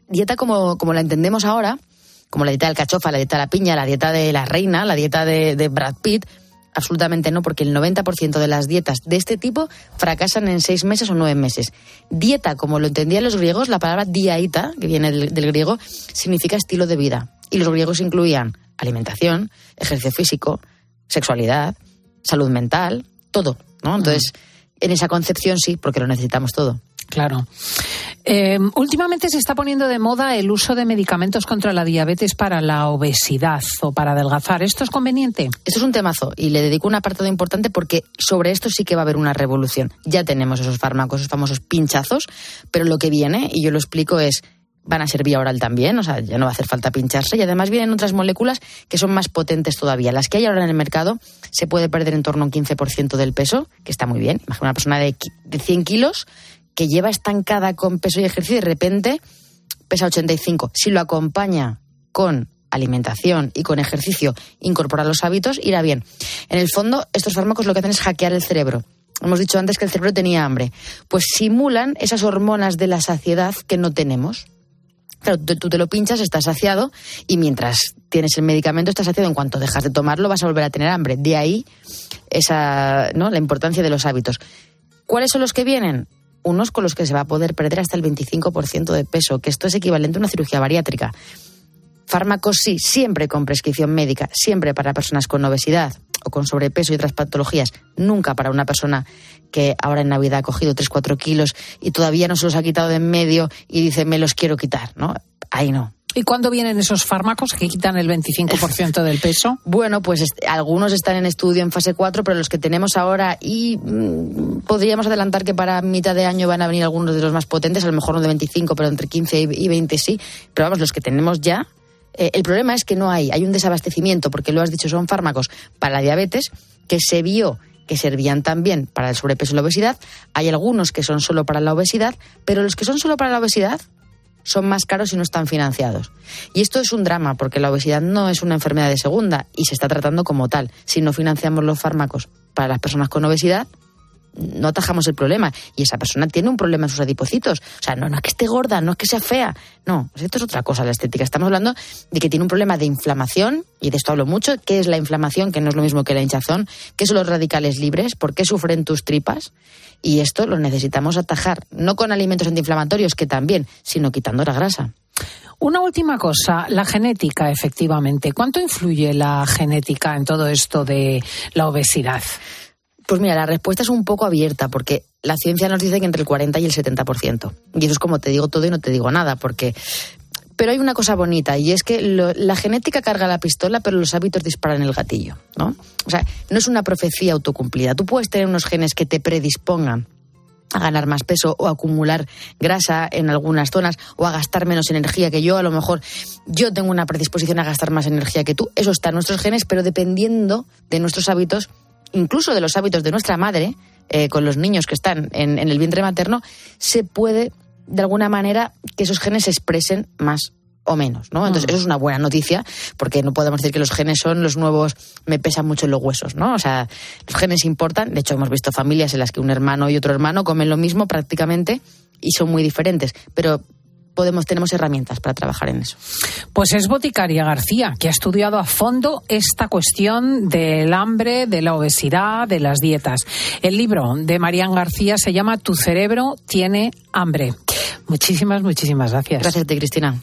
Dieta como, como la entendemos ahora, como la dieta del cachofa, la dieta de la piña, la dieta de la reina, la dieta de, de Brad Pitt, absolutamente no, porque el 90% de las dietas de este tipo fracasan en seis meses o nueve meses. Dieta, como lo entendían los griegos, la palabra diaita, que viene del, del griego, significa estilo de vida. Y los griegos incluían alimentación, ejercicio físico, sexualidad, salud mental, todo, ¿no? Entonces, en esa concepción sí, porque lo necesitamos todo. Claro. Eh, últimamente se está poniendo de moda el uso de medicamentos contra la diabetes para la obesidad o para adelgazar. ¿Esto es conveniente? Esto es un temazo y le dedico un apartado importante porque sobre esto sí que va a haber una revolución. Ya tenemos esos fármacos, esos famosos pinchazos, pero lo que viene, y yo lo explico, es van a ser vía oral también, o sea, ya no va a hacer falta pincharse y además vienen otras moléculas que son más potentes todavía. Las que hay ahora en el mercado se puede perder en torno a un 15% del peso, que está muy bien. Imagina una persona de, de 100 kilos que lleva estancada con peso y ejercicio y de repente pesa 85. Si lo acompaña con alimentación y con ejercicio, incorporar los hábitos, irá bien. En el fondo, estos fármacos lo que hacen es hackear el cerebro. Hemos dicho antes que el cerebro tenía hambre. Pues simulan esas hormonas de la saciedad que no tenemos. Claro, tú te lo pinchas, estás saciado y mientras tienes el medicamento estás saciado. En cuanto dejas de tomarlo vas a volver a tener hambre. De ahí esa, ¿no? la importancia de los hábitos. ¿Cuáles son los que vienen? Unos con los que se va a poder perder hasta el 25% de peso, que esto es equivalente a una cirugía bariátrica. Fármacos sí, siempre con prescripción médica, siempre para personas con obesidad o con sobrepeso y otras patologías, nunca para una persona que ahora en Navidad ha cogido 3-4 kilos y todavía no se los ha quitado de en medio y dice me los quiero quitar, ¿no? Ahí no. ¿Y cuándo vienen esos fármacos que quitan el 25% del peso? [laughs] Bueno, pues algunos están en estudio en fase 4, pero los que tenemos ahora y mm, podríamos adelantar que para mitad de año van a venir algunos de los más potentes, a lo mejor no de 25, pero entre 15 y y 20 sí. Pero vamos, los que tenemos ya. eh, el problema es que no hay, hay un desabastecimiento, porque lo has dicho, son fármacos para la diabetes que se vio que servían también para el sobrepeso y la obesidad. Hay algunos que son solo para la obesidad, pero los que son solo para la obesidad son más caros y no están financiados. Y esto es un drama, porque la obesidad no es una enfermedad de segunda y se está tratando como tal. Si no financiamos los fármacos para las personas con obesidad, no atajamos el problema. Y esa persona tiene un problema en sus adipocitos. O sea, no, no es que esté gorda, no es que sea fea. No, pues esto es otra cosa, la estética. Estamos hablando de que tiene un problema de inflamación, y de esto hablo mucho. ¿Qué es la inflamación? Que no es lo mismo que la hinchazón. ¿Qué son los radicales libres? ¿Por qué sufren tus tripas? Y esto lo necesitamos atajar, no con alimentos antiinflamatorios, que también, sino quitando la grasa. Una última cosa, la genética, efectivamente. ¿Cuánto influye la genética en todo esto de la obesidad? Pues mira, la respuesta es un poco abierta, porque la ciencia nos dice que entre el 40 y el 70%. Y eso es como te digo todo y no te digo nada, porque... Pero hay una cosa bonita, y es que la genética carga la pistola, pero los hábitos disparan el gatillo, ¿no? O sea, no es una profecía autocumplida. Tú puedes tener unos genes que te predispongan a ganar más peso o a acumular grasa en algunas zonas o a gastar menos energía que yo. A lo mejor yo tengo una predisposición a gastar más energía que tú. Eso está en nuestros genes, pero dependiendo de nuestros hábitos, incluso de los hábitos de nuestra madre, eh, con los niños que están en, en el vientre materno, se puede, de alguna manera, que esos genes se expresen más o menos, ¿no? Entonces, Mm. eso es una buena noticia, porque no podemos decir que los genes son los nuevos, me pesan mucho en los huesos, ¿no? O sea, los genes importan, de hecho hemos visto familias en las que un hermano y otro hermano comen lo mismo prácticamente y son muy diferentes, pero podemos, tenemos herramientas para trabajar en eso. Pues es Boticaria García, que ha estudiado a fondo esta cuestión del hambre, de la obesidad, de las dietas. El libro de Marían García se llama Tu cerebro tiene hambre. Muchísimas, muchísimas gracias. Gracias a ti, Cristina.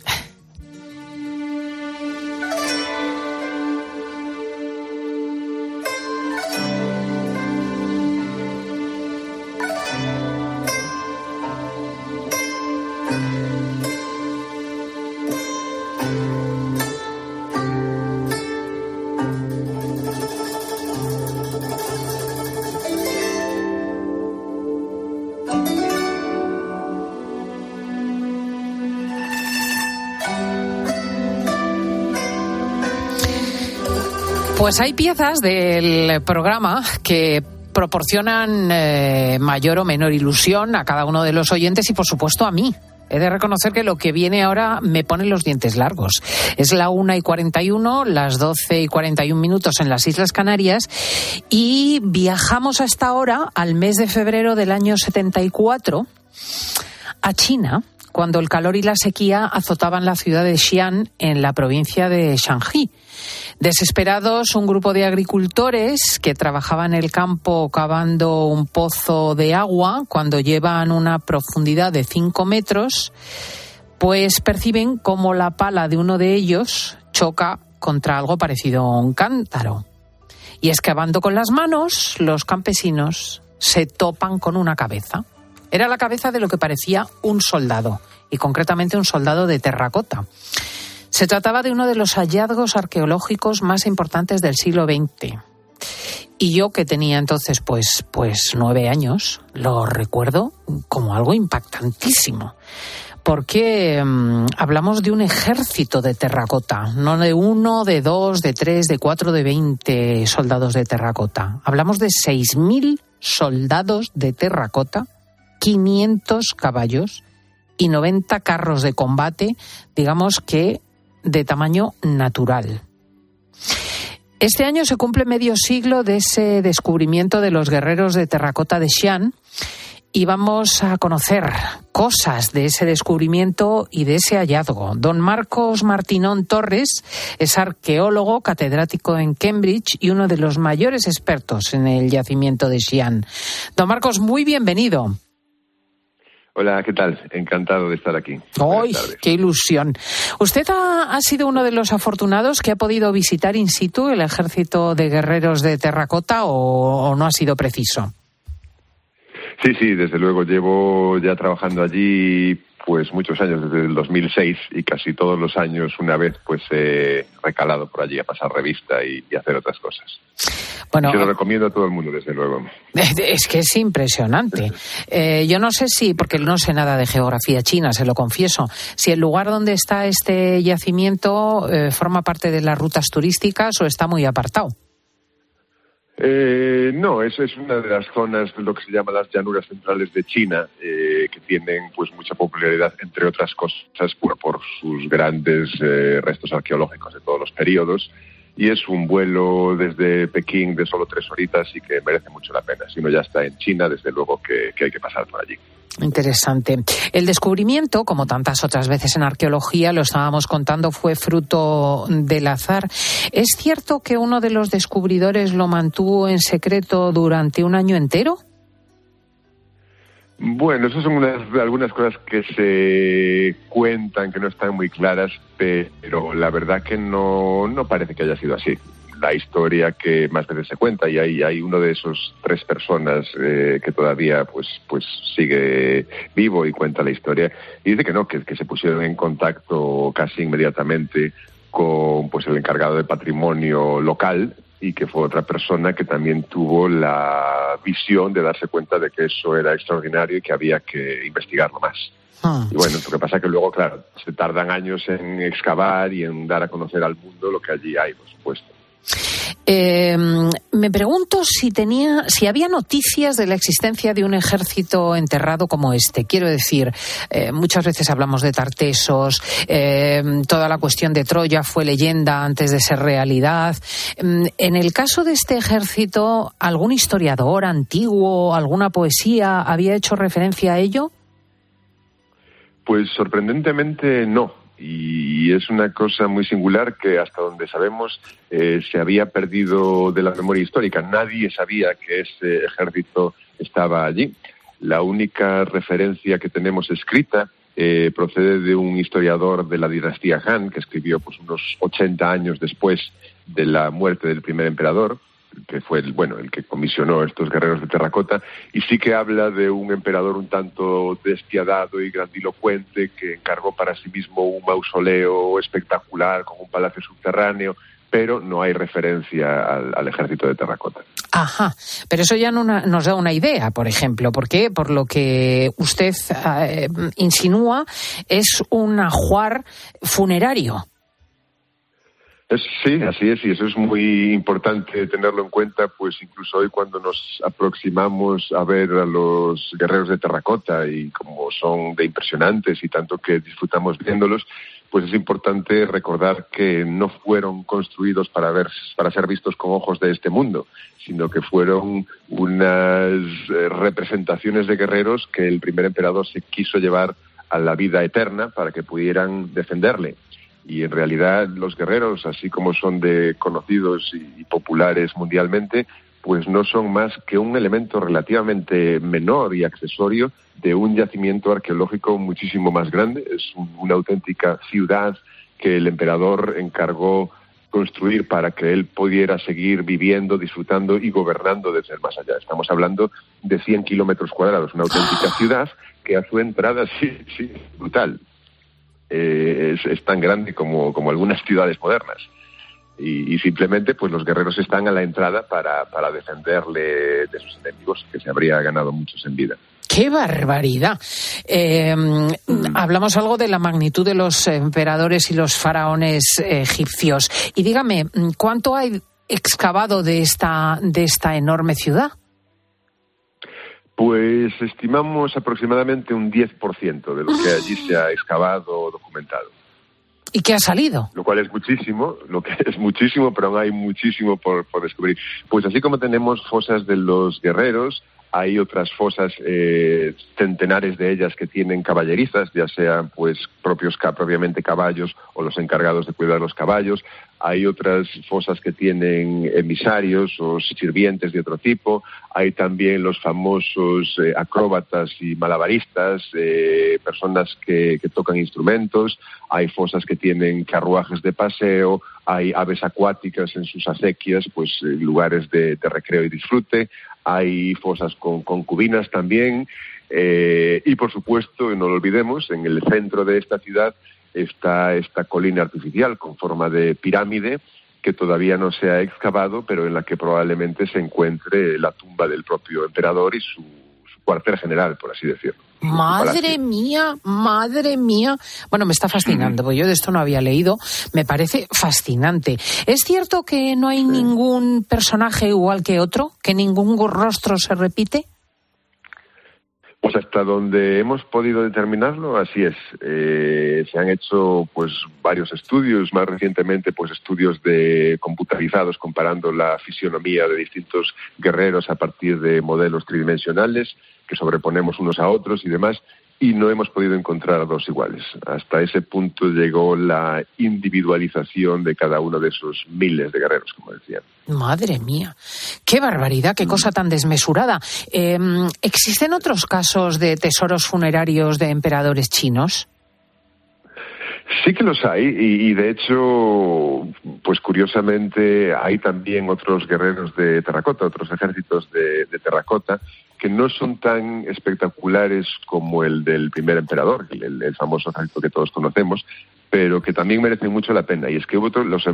Pues hay piezas del programa que proporcionan eh, mayor o menor ilusión a cada uno de los oyentes y, por supuesto, a mí. He de reconocer que lo que viene ahora me pone los dientes largos. Es la 1 y 41, las 12 y 41 minutos en las Islas Canarias y viajamos hasta ahora al mes de febrero del año 74 a China, cuando el calor y la sequía azotaban la ciudad de Xi'an en la provincia de Shanxi. Desesperados, un grupo de agricultores que trabajaban en el campo cavando un pozo de agua, cuando llevan una profundidad de 5 metros, pues perciben como la pala de uno de ellos choca contra algo parecido a un cántaro. Y excavando con las manos, los campesinos se topan con una cabeza. Era la cabeza de lo que parecía un soldado, y concretamente un soldado de terracota. Se trataba de uno de los hallazgos arqueológicos más importantes del siglo XX. Y yo, que tenía entonces pues, pues nueve años, lo recuerdo como algo impactantísimo. Porque mm, hablamos de un ejército de terracota, no de uno, de dos, de tres, de cuatro, de veinte soldados de terracota. Hablamos de seis mil soldados de terracota, 500 caballos y 90 carros de combate, digamos que de tamaño natural. Este año se cumple medio siglo de ese descubrimiento de los guerreros de terracota de Xi'an y vamos a conocer cosas de ese descubrimiento y de ese hallazgo. Don Marcos Martinón Torres es arqueólogo, catedrático en Cambridge y uno de los mayores expertos en el yacimiento de Xi'an. Don Marcos, muy bienvenido. Hola, ¿qué tal? Encantado de estar aquí. ¡Ay, qué ilusión! ¿Usted ha, ha sido uno de los afortunados que ha podido visitar in situ el ejército de guerreros de terracota o, o no ha sido preciso? Sí, sí, desde luego. Llevo ya trabajando allí pues muchos años, desde el 2006 y casi todos los años una vez pues he recalado por allí a pasar revista y, y hacer otras cosas. Bueno, Se lo recomiendo a todo el mundo, desde luego. [laughs] Es que es impresionante. Eh, yo no sé si, porque no sé nada de geografía china, se lo confieso, si el lugar donde está este yacimiento eh, forma parte de las rutas turísticas o está muy apartado. Eh, no, eso es una de las zonas de lo que se llama las llanuras centrales de China, eh, que tienen pues mucha popularidad, entre otras cosas, por, por sus grandes eh, restos arqueológicos de todos los periodos. Y es un vuelo desde Pekín de solo tres horitas y que merece mucho la pena. Si uno ya está en China, desde luego que hay que pasar por allí. Interesante. El descubrimiento, como tantas otras veces en arqueología, lo estábamos contando, fue fruto del azar. ¿Es cierto que uno de los descubridores lo mantuvo en secreto durante un año entero? Bueno, esas son unas, algunas cosas que se cuentan, que no están muy claras, pero la verdad que no, no parece que haya sido así. La historia que más veces se cuenta, y hay, hay uno de esos tres personas eh, que todavía pues, pues sigue vivo y cuenta la historia, y dice que no, que, que se pusieron en contacto casi inmediatamente con pues el encargado de patrimonio local y que fue otra persona que también tuvo la visión de darse cuenta de que eso era extraordinario y que había que investigarlo más. Ah. Y bueno, lo que pasa es que luego, claro, se tardan años en excavar y en dar a conocer al mundo lo que allí hay, por supuesto. Eh, me pregunto si tenía, si había noticias de la existencia de un ejército enterrado como este. Quiero decir, eh, muchas veces hablamos de Tartesos, eh, toda la cuestión de Troya fue leyenda antes de ser realidad. Mm, En el caso de este ejército, ¿algún historiador antiguo, alguna poesía había hecho referencia a ello? Pues sorprendentemente no. Y es una cosa muy singular que hasta donde sabemos eh, se había perdido de la memoria histórica. Nadie sabía que ese ejército estaba allí. La única referencia que tenemos escrita eh, procede de un historiador de la dinastía Han que escribió pues unos 80 años después de la muerte del primer emperador que fue el bueno el que comisionó estos guerreros de terracota y sí que habla de un emperador un tanto despiadado y grandilocuente que encargó para sí mismo un mausoleo espectacular con un palacio subterráneo pero no hay referencia al, al ejército de terracota. Ajá, pero eso ya no nos da una idea, por ejemplo, porque por lo que usted eh, insinúa es un ajuar funerario. Sí, así es, y eso es muy importante tenerlo en cuenta, pues incluso hoy cuando nos aproximamos a ver a los guerreros de terracota y como son de impresionantes y tanto que disfrutamos viéndolos, pues es importante recordar que no fueron construidos para ver, para ser vistos con ojos de este mundo, sino que fueron unas eh, representaciones de guerreros que el primer emperador se quiso llevar a la vida eterna para que pudieran defenderle y en realidad los guerreros, así como son de conocidos y, populares mundialmente, pues no son más que un elemento relativamente menor y accesorio de un yacimiento arqueológico muchísimo más grande. Es un- una auténtica ciudad que el emperador encargó construir para que él pudiera seguir viviendo, disfrutando y gobernando desde el más allá. Estamos hablando de 100 kilómetros cuadrados, una auténtica [gasps] ciudad que a su entrada sí, sí, es brutal eh, es, tan grande como, como algunas ciudades modernas. Y, y simplemente pues los guerreros están a la entrada para, para defenderle de sus enemigos, que se habría ganado muchos en vida. ¡Qué barbaridad! Eh, Hablamos algo de la magnitud de los emperadores y los faraones egipcios. Y dígame, ¿cuánto hay excavado de esta, de esta enorme ciudad? Pues estimamos aproximadamente un 10% de lo que allí se ha excavado o documentado. ¿Y qué ha salido? lo cual es muchísimo, lo que [laughs] es muchísimo, pero aún hay muchísimo por, por descubrir. Pues así como tenemos fosas de los guerreros, hay otras fosas, eh, centenares de ellas que tienen caballerizas, ya sean pues propios propiamente caballos o los encargados de cuidar los caballos. Hay otras fosas que tienen emisarios o sirvientes de otro tipo. Hay también los famosos eh, acróbatas y malabaristas, eh, personas que, tocan instrumentos. Hay fosas que tienen carruajes de paseo. Hay aves acuáticas en sus acequias, pues eh, lugares de recreo y disfrute. Hay fosas con concubinas también. Eh, y por supuesto, no lo olvidemos, en el centro de esta ciudad está esta colina artificial con forma de pirámide que todavía no se ha excavado, pero en la que probablemente se encuentre la tumba del propio emperador y su cuartel general, por así decirlo. Madre mía, madre mía. Bueno, me está fascinando, porque yo de esto no había leído. Me parece fascinante. ¿Es cierto que no hay ningún personaje igual que otro? ¿Que ningún rostro se repite? Pues hasta donde hemos podido determinarlo, así es. Eh, se han hecho pues varios estudios, más recientemente pues estudios de computarizados comparando la fisionomía de distintos guerreros a partir de modelos tridimensionales que sobreponemos unos a otros y demás y no hemos podido encontrar dos iguales. Hasta ese punto llegó la individualización de cada uno de esos miles de guerreros, como decían. Madre mía, qué barbaridad, qué cosa tan desmesurada. Eh, ¿Existen otros casos de tesoros funerarios de emperadores chinos? Sí que los hay y, y, de hecho, pues curiosamente hay también otros guerreros de terracota, otros ejércitos de, de terracota que no son tan espectaculares como el del primer emperador, el, famoso ejército que todos conocemos, pero que también merecen mucho la pena. Y es que otro, los,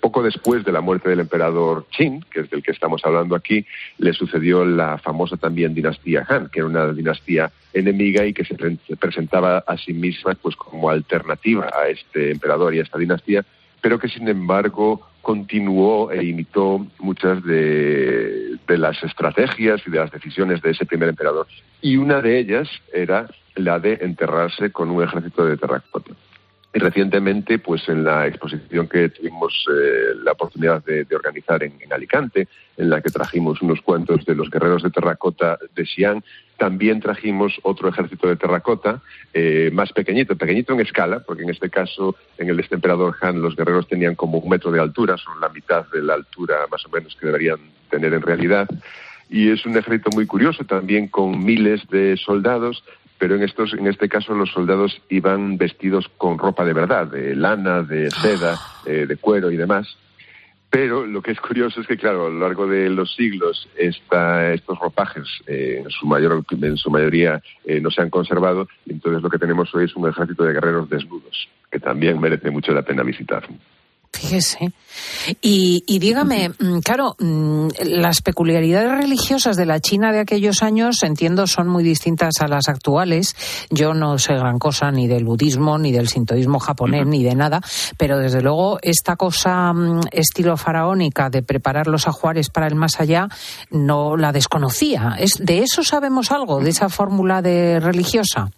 poco después de la muerte del emperador Qin, que es del que estamos hablando aquí, le sucedió la famosa también dinastía Han, que era una dinastía enemiga y que se presentaba a sí misma pues como alternativa a este emperador y a esta dinastía, pero que sin embargo continuó e imitó muchas de, las estrategias y de las decisiones de ese primer emperador. Y una de ellas era la de enterrarse con un ejército de terracota. Y recientemente, pues en la exposición que tuvimos eh, la oportunidad de, organizar en, Alicante, en la que trajimos unos cuantos de los guerreros de terracota de Xi'an, también trajimos otro ejército de terracota, eh, más pequeñito, pequeñito en escala, porque en este caso, en el emperador Han, los guerreros tenían como un metro de altura, son la mitad de la altura más o menos que deberían tener en realidad. Y es un ejército muy curioso, también con miles de soldados, pero en estos en este caso los soldados iban vestidos con ropa de verdad, de lana, de seda, eh, de cuero y demás. Pero lo que es curioso es que, claro, a lo largo de los siglos esta, estos ropajes eh, en, su mayor, en su mayoría eh, no se han conservado y entonces lo que tenemos hoy es un ejército de guerreros desnudos, que también merece mucho la pena visitar. Fíjese. Y, y, dígame, claro, las peculiaridades religiosas de la China de aquellos años, entiendo, son muy distintas a las actuales. Yo no sé gran cosa ni del budismo, ni del sintoísmo japonés, uh -huh. ni de nada, pero desde luego esta cosa estilo faraónica de preparar los ajuares para el más allá, no la desconocía. ¿Es, ¿De eso sabemos algo, de esa fórmula de religiosa?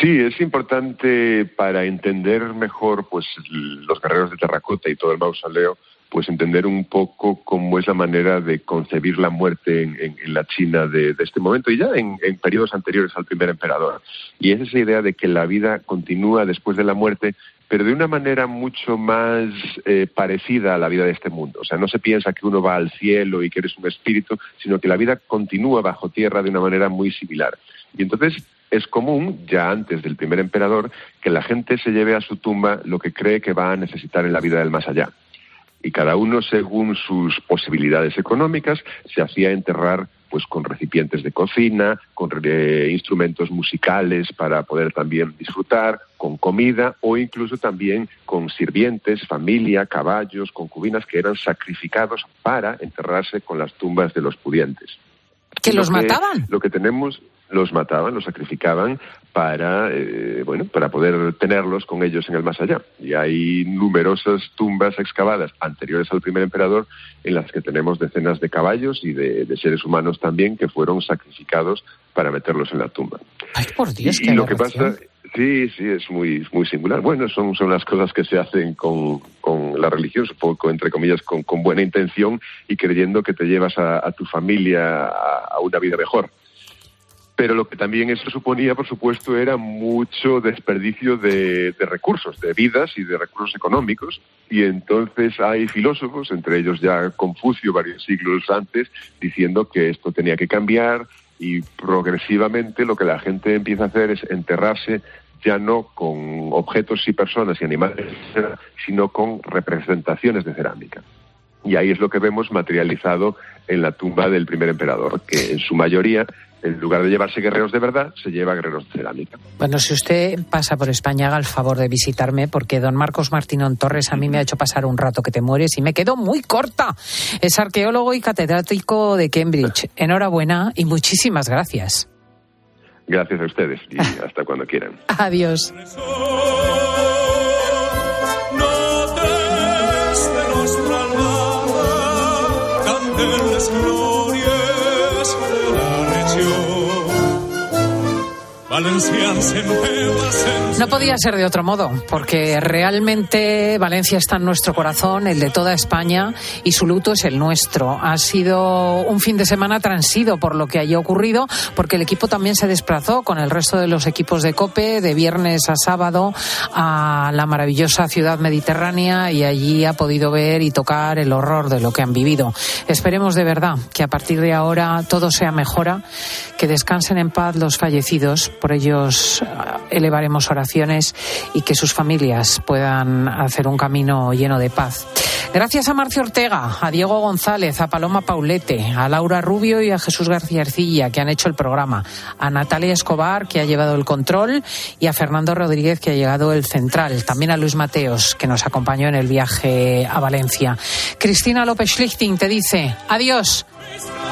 Sí, es importante para entender mejor pues los guerreros de terracota y todo el mausoleo, pues entender un poco cómo es la manera de concebir la muerte en, en, la China de, de, este momento y ya en, en, periodos anteriores al primer emperador. Y es esa idea de que la vida continúa después de la muerte, pero de una manera mucho más eh, parecida a la vida de este mundo. O sea, no se piensa que uno va al cielo y que eres un espíritu, sino que la vida continúa bajo tierra de una manera muy similar. Y entonces es común, ya antes del primer emperador, que la gente se lleve a su tumba lo que cree que va a necesitar en la vida del más allá. Y cada uno, según sus posibilidades económicas, se hacía enterrar pues con recipientes de cocina, con eh, instrumentos musicales para poder también disfrutar, con comida o incluso también con sirvientes, familia, caballos, concubinas que eran sacrificados para enterrarse con las tumbas de los pudientes. ¿Que los que, mataban? Lo que tenemos, los mataban, los sacrificaban para, eh, bueno, para poder tenerlos con ellos en el más allá. Y hay numerosas tumbas excavadas anteriores al primer emperador en las que tenemos decenas de caballos y de, de seres humanos también que fueron sacrificados para meterlos en la tumba. Ay, por Dios, y, y lo que pasa, sí, sí, es muy, muy singular. Bueno, son, son las cosas que se hacen con, con la religión, supongo, entre comillas, con, con buena intención y creyendo que te llevas a, a tu familia a, a una vida mejor pero lo que también eso suponía, por supuesto, era mucho desperdicio de, recursos, de vidas y de recursos económicos. Y entonces hay filósofos, entre ellos ya Confucio varios siglos antes, diciendo que esto tenía que cambiar y progresivamente lo que la gente empieza a hacer es enterrarse ya no con objetos y personas y animales, sino con representaciones de cerámica. Y ahí es lo que vemos materializado en la tumba del primer emperador, que en su mayoría en lugar de llevarse guerreros de verdad, se lleva guerreros de cerámica. Bueno, si usted pasa por España, haga el favor de visitarme, porque don Marcos Martínón Torres a mí me ha hecho pasar un rato que te mueres y me quedo muy corta. Es arqueólogo y catedrático de Cambridge. [laughs] Enhorabuena y muchísimas gracias. Gracias a ustedes y [laughs] hasta cuando quieran. Adiós. No podía ser de otro modo, porque realmente Valencia está en nuestro corazón, el de toda España, y su luto es el nuestro. Ha sido un fin de semana transido por lo que haya ocurrido, porque el equipo también se desplazó con el resto de los equipos de COPE de viernes a sábado a la maravillosa ciudad mediterránea y allí ha podido ver y tocar el horror de lo que han vivido. Esperemos de verdad que a partir de ahora todo sea mejora, que descansen en paz los fallecidos, por ellos eh, elevaremos oraciones y que sus familias puedan hacer un camino lleno de paz. Gracias a Marcio Ortega, a Diego González, a Paloma Paulete, a Laura Rubio y a Jesús García Arcilla, que han hecho el programa, a Natalia Escobar, que ha llevado el control, y a Fernando Rodríguez, que ha llegado el central. También a Luis Mateos, que nos acompañó en el viaje a Valencia. Cristina López Schlichting te dice, adiós,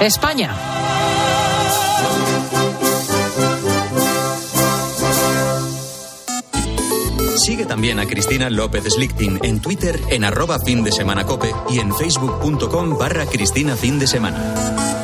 España. Sigue también a Cristina López Slichting en Twitter en arroba fin de semana cope y en facebook.com barra Cristina fin de semana.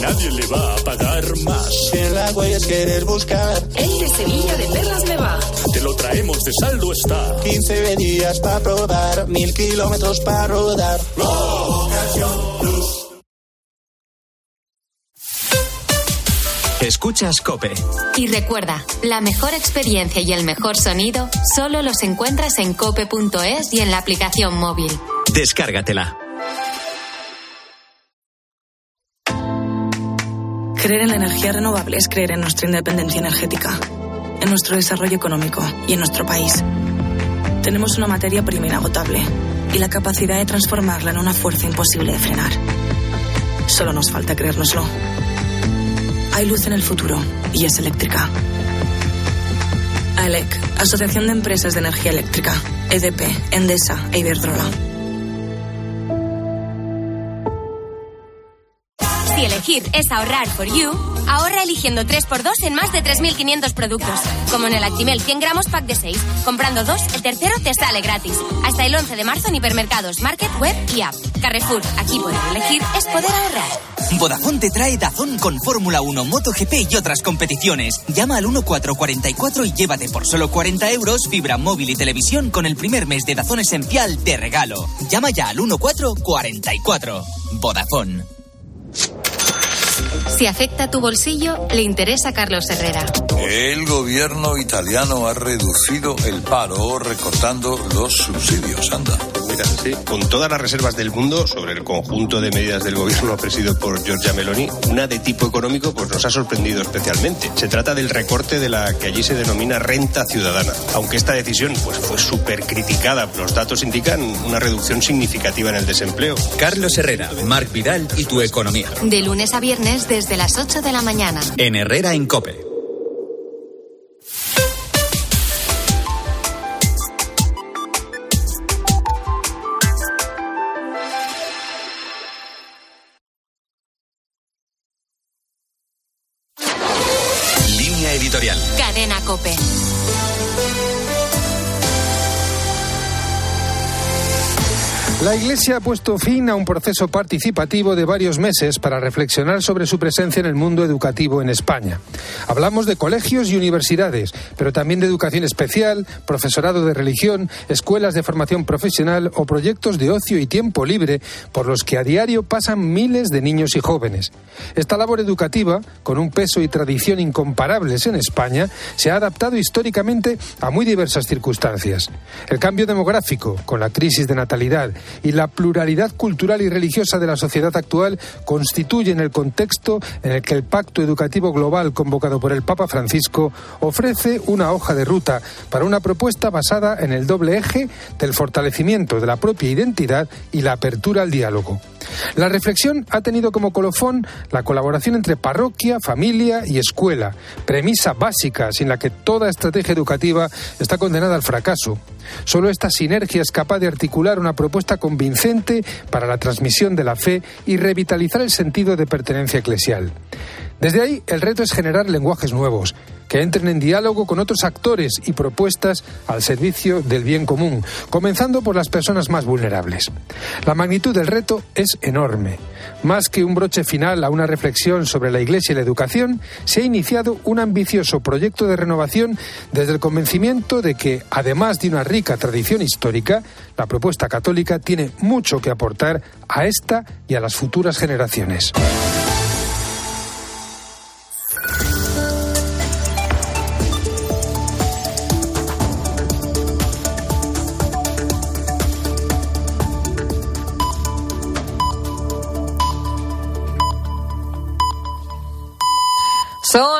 Nadie le va a pagar más. En la huellas querer buscar. El de Sevilla de Perlas me va. Te lo traemos de saldo está. 15 días para probar, mil kilómetros para rodar. Escuchas Cope. Y recuerda, la mejor experiencia y el mejor sonido solo los encuentras en cope.es y en la aplicación móvil. Descárgatela. Creer en la energía renovable es creer en nuestra independencia energética, en nuestro desarrollo económico y en nuestro país. Tenemos una materia prima inagotable y la capacidad de transformarla en una fuerza imposible de frenar. Solo nos falta creérnoslo. Hay luz en el futuro y es eléctrica. AELEC, Asociación de Empresas de Energía Eléctrica, EDP, Endesa e Iberdrola. Si elegir es ahorrar for you, ahorra eligiendo 3x2 en más de 3.500 productos. Como en el Actimel 100 gramos pack de 6. Comprando dos, el tercero te sale gratis. Hasta el 11 de marzo en hipermercados, market, web y app. Carrefour, aquí poder elegir es poder ahorrar. Vodafone te trae Dazón con Fórmula 1, MotoGP y otras competiciones. Llama al 1444 y llévate por solo 40 euros fibra móvil y televisión con el primer mes de Dazón Esencial de regalo. Llama ya al 1444. Vodafone. Si afecta tu bolsillo, le interesa a Carlos Herrera. El gobierno italiano ha reducido el paro recortando los subsidios. Anda. Mira, sí, con todas las reservas del mundo sobre el conjunto de medidas del gobierno presidido por Giorgia Meloni, una de tipo económico pues nos ha sorprendido especialmente. Se trata del recorte de la que allí se denomina renta ciudadana. Aunque esta decisión pues fue súper criticada, los datos indican una reducción significativa en el desempleo. Carlos Herrera, Marc Vidal y tu economía. De lunes a viernes desde las 8 de la mañana. En Herrera en Cope. La Iglesia ha puesto fin a un proceso participativo de varios meses para reflexionar sobre su presencia en el mundo educativo en España. Hablamos de colegios y universidades, pero también de educación especial, profesorado de religión, escuelas de formación profesional o proyectos de ocio y tiempo libre por los que a diario pasan miles de niños y jóvenes. Esta labor educativa, con un peso y tradición incomparables en España, se ha adaptado históricamente a muy diversas circunstancias. El cambio demográfico, con la crisis de natalidad, y la pluralidad cultural y religiosa de la sociedad actual constituyen el contexto en el que el Pacto Educativo Global convocado por el Papa Francisco ofrece una hoja de ruta para una propuesta basada en el doble eje del fortalecimiento de la propia identidad y la apertura al diálogo. La reflexión ha tenido como colofón la colaboración entre parroquia, familia y escuela, premisa básica sin la que toda estrategia educativa está condenada al fracaso. Solo esta sinergia es capaz de articular una propuesta convincente para la transmisión de la fe y revitalizar el sentido de pertenencia eclesial. Desde ahí, el reto es generar lenguajes nuevos, que entren en diálogo con otros actores y propuestas al servicio del bien común, comenzando por las personas más vulnerables. La magnitud del reto es enorme. Más que un broche final a una reflexión sobre la Iglesia y la educación, se ha iniciado un ambicioso proyecto de renovación desde el convencimiento de que, además de una rica tradición histórica, la propuesta católica tiene mucho que aportar a esta y a las futuras generaciones. Son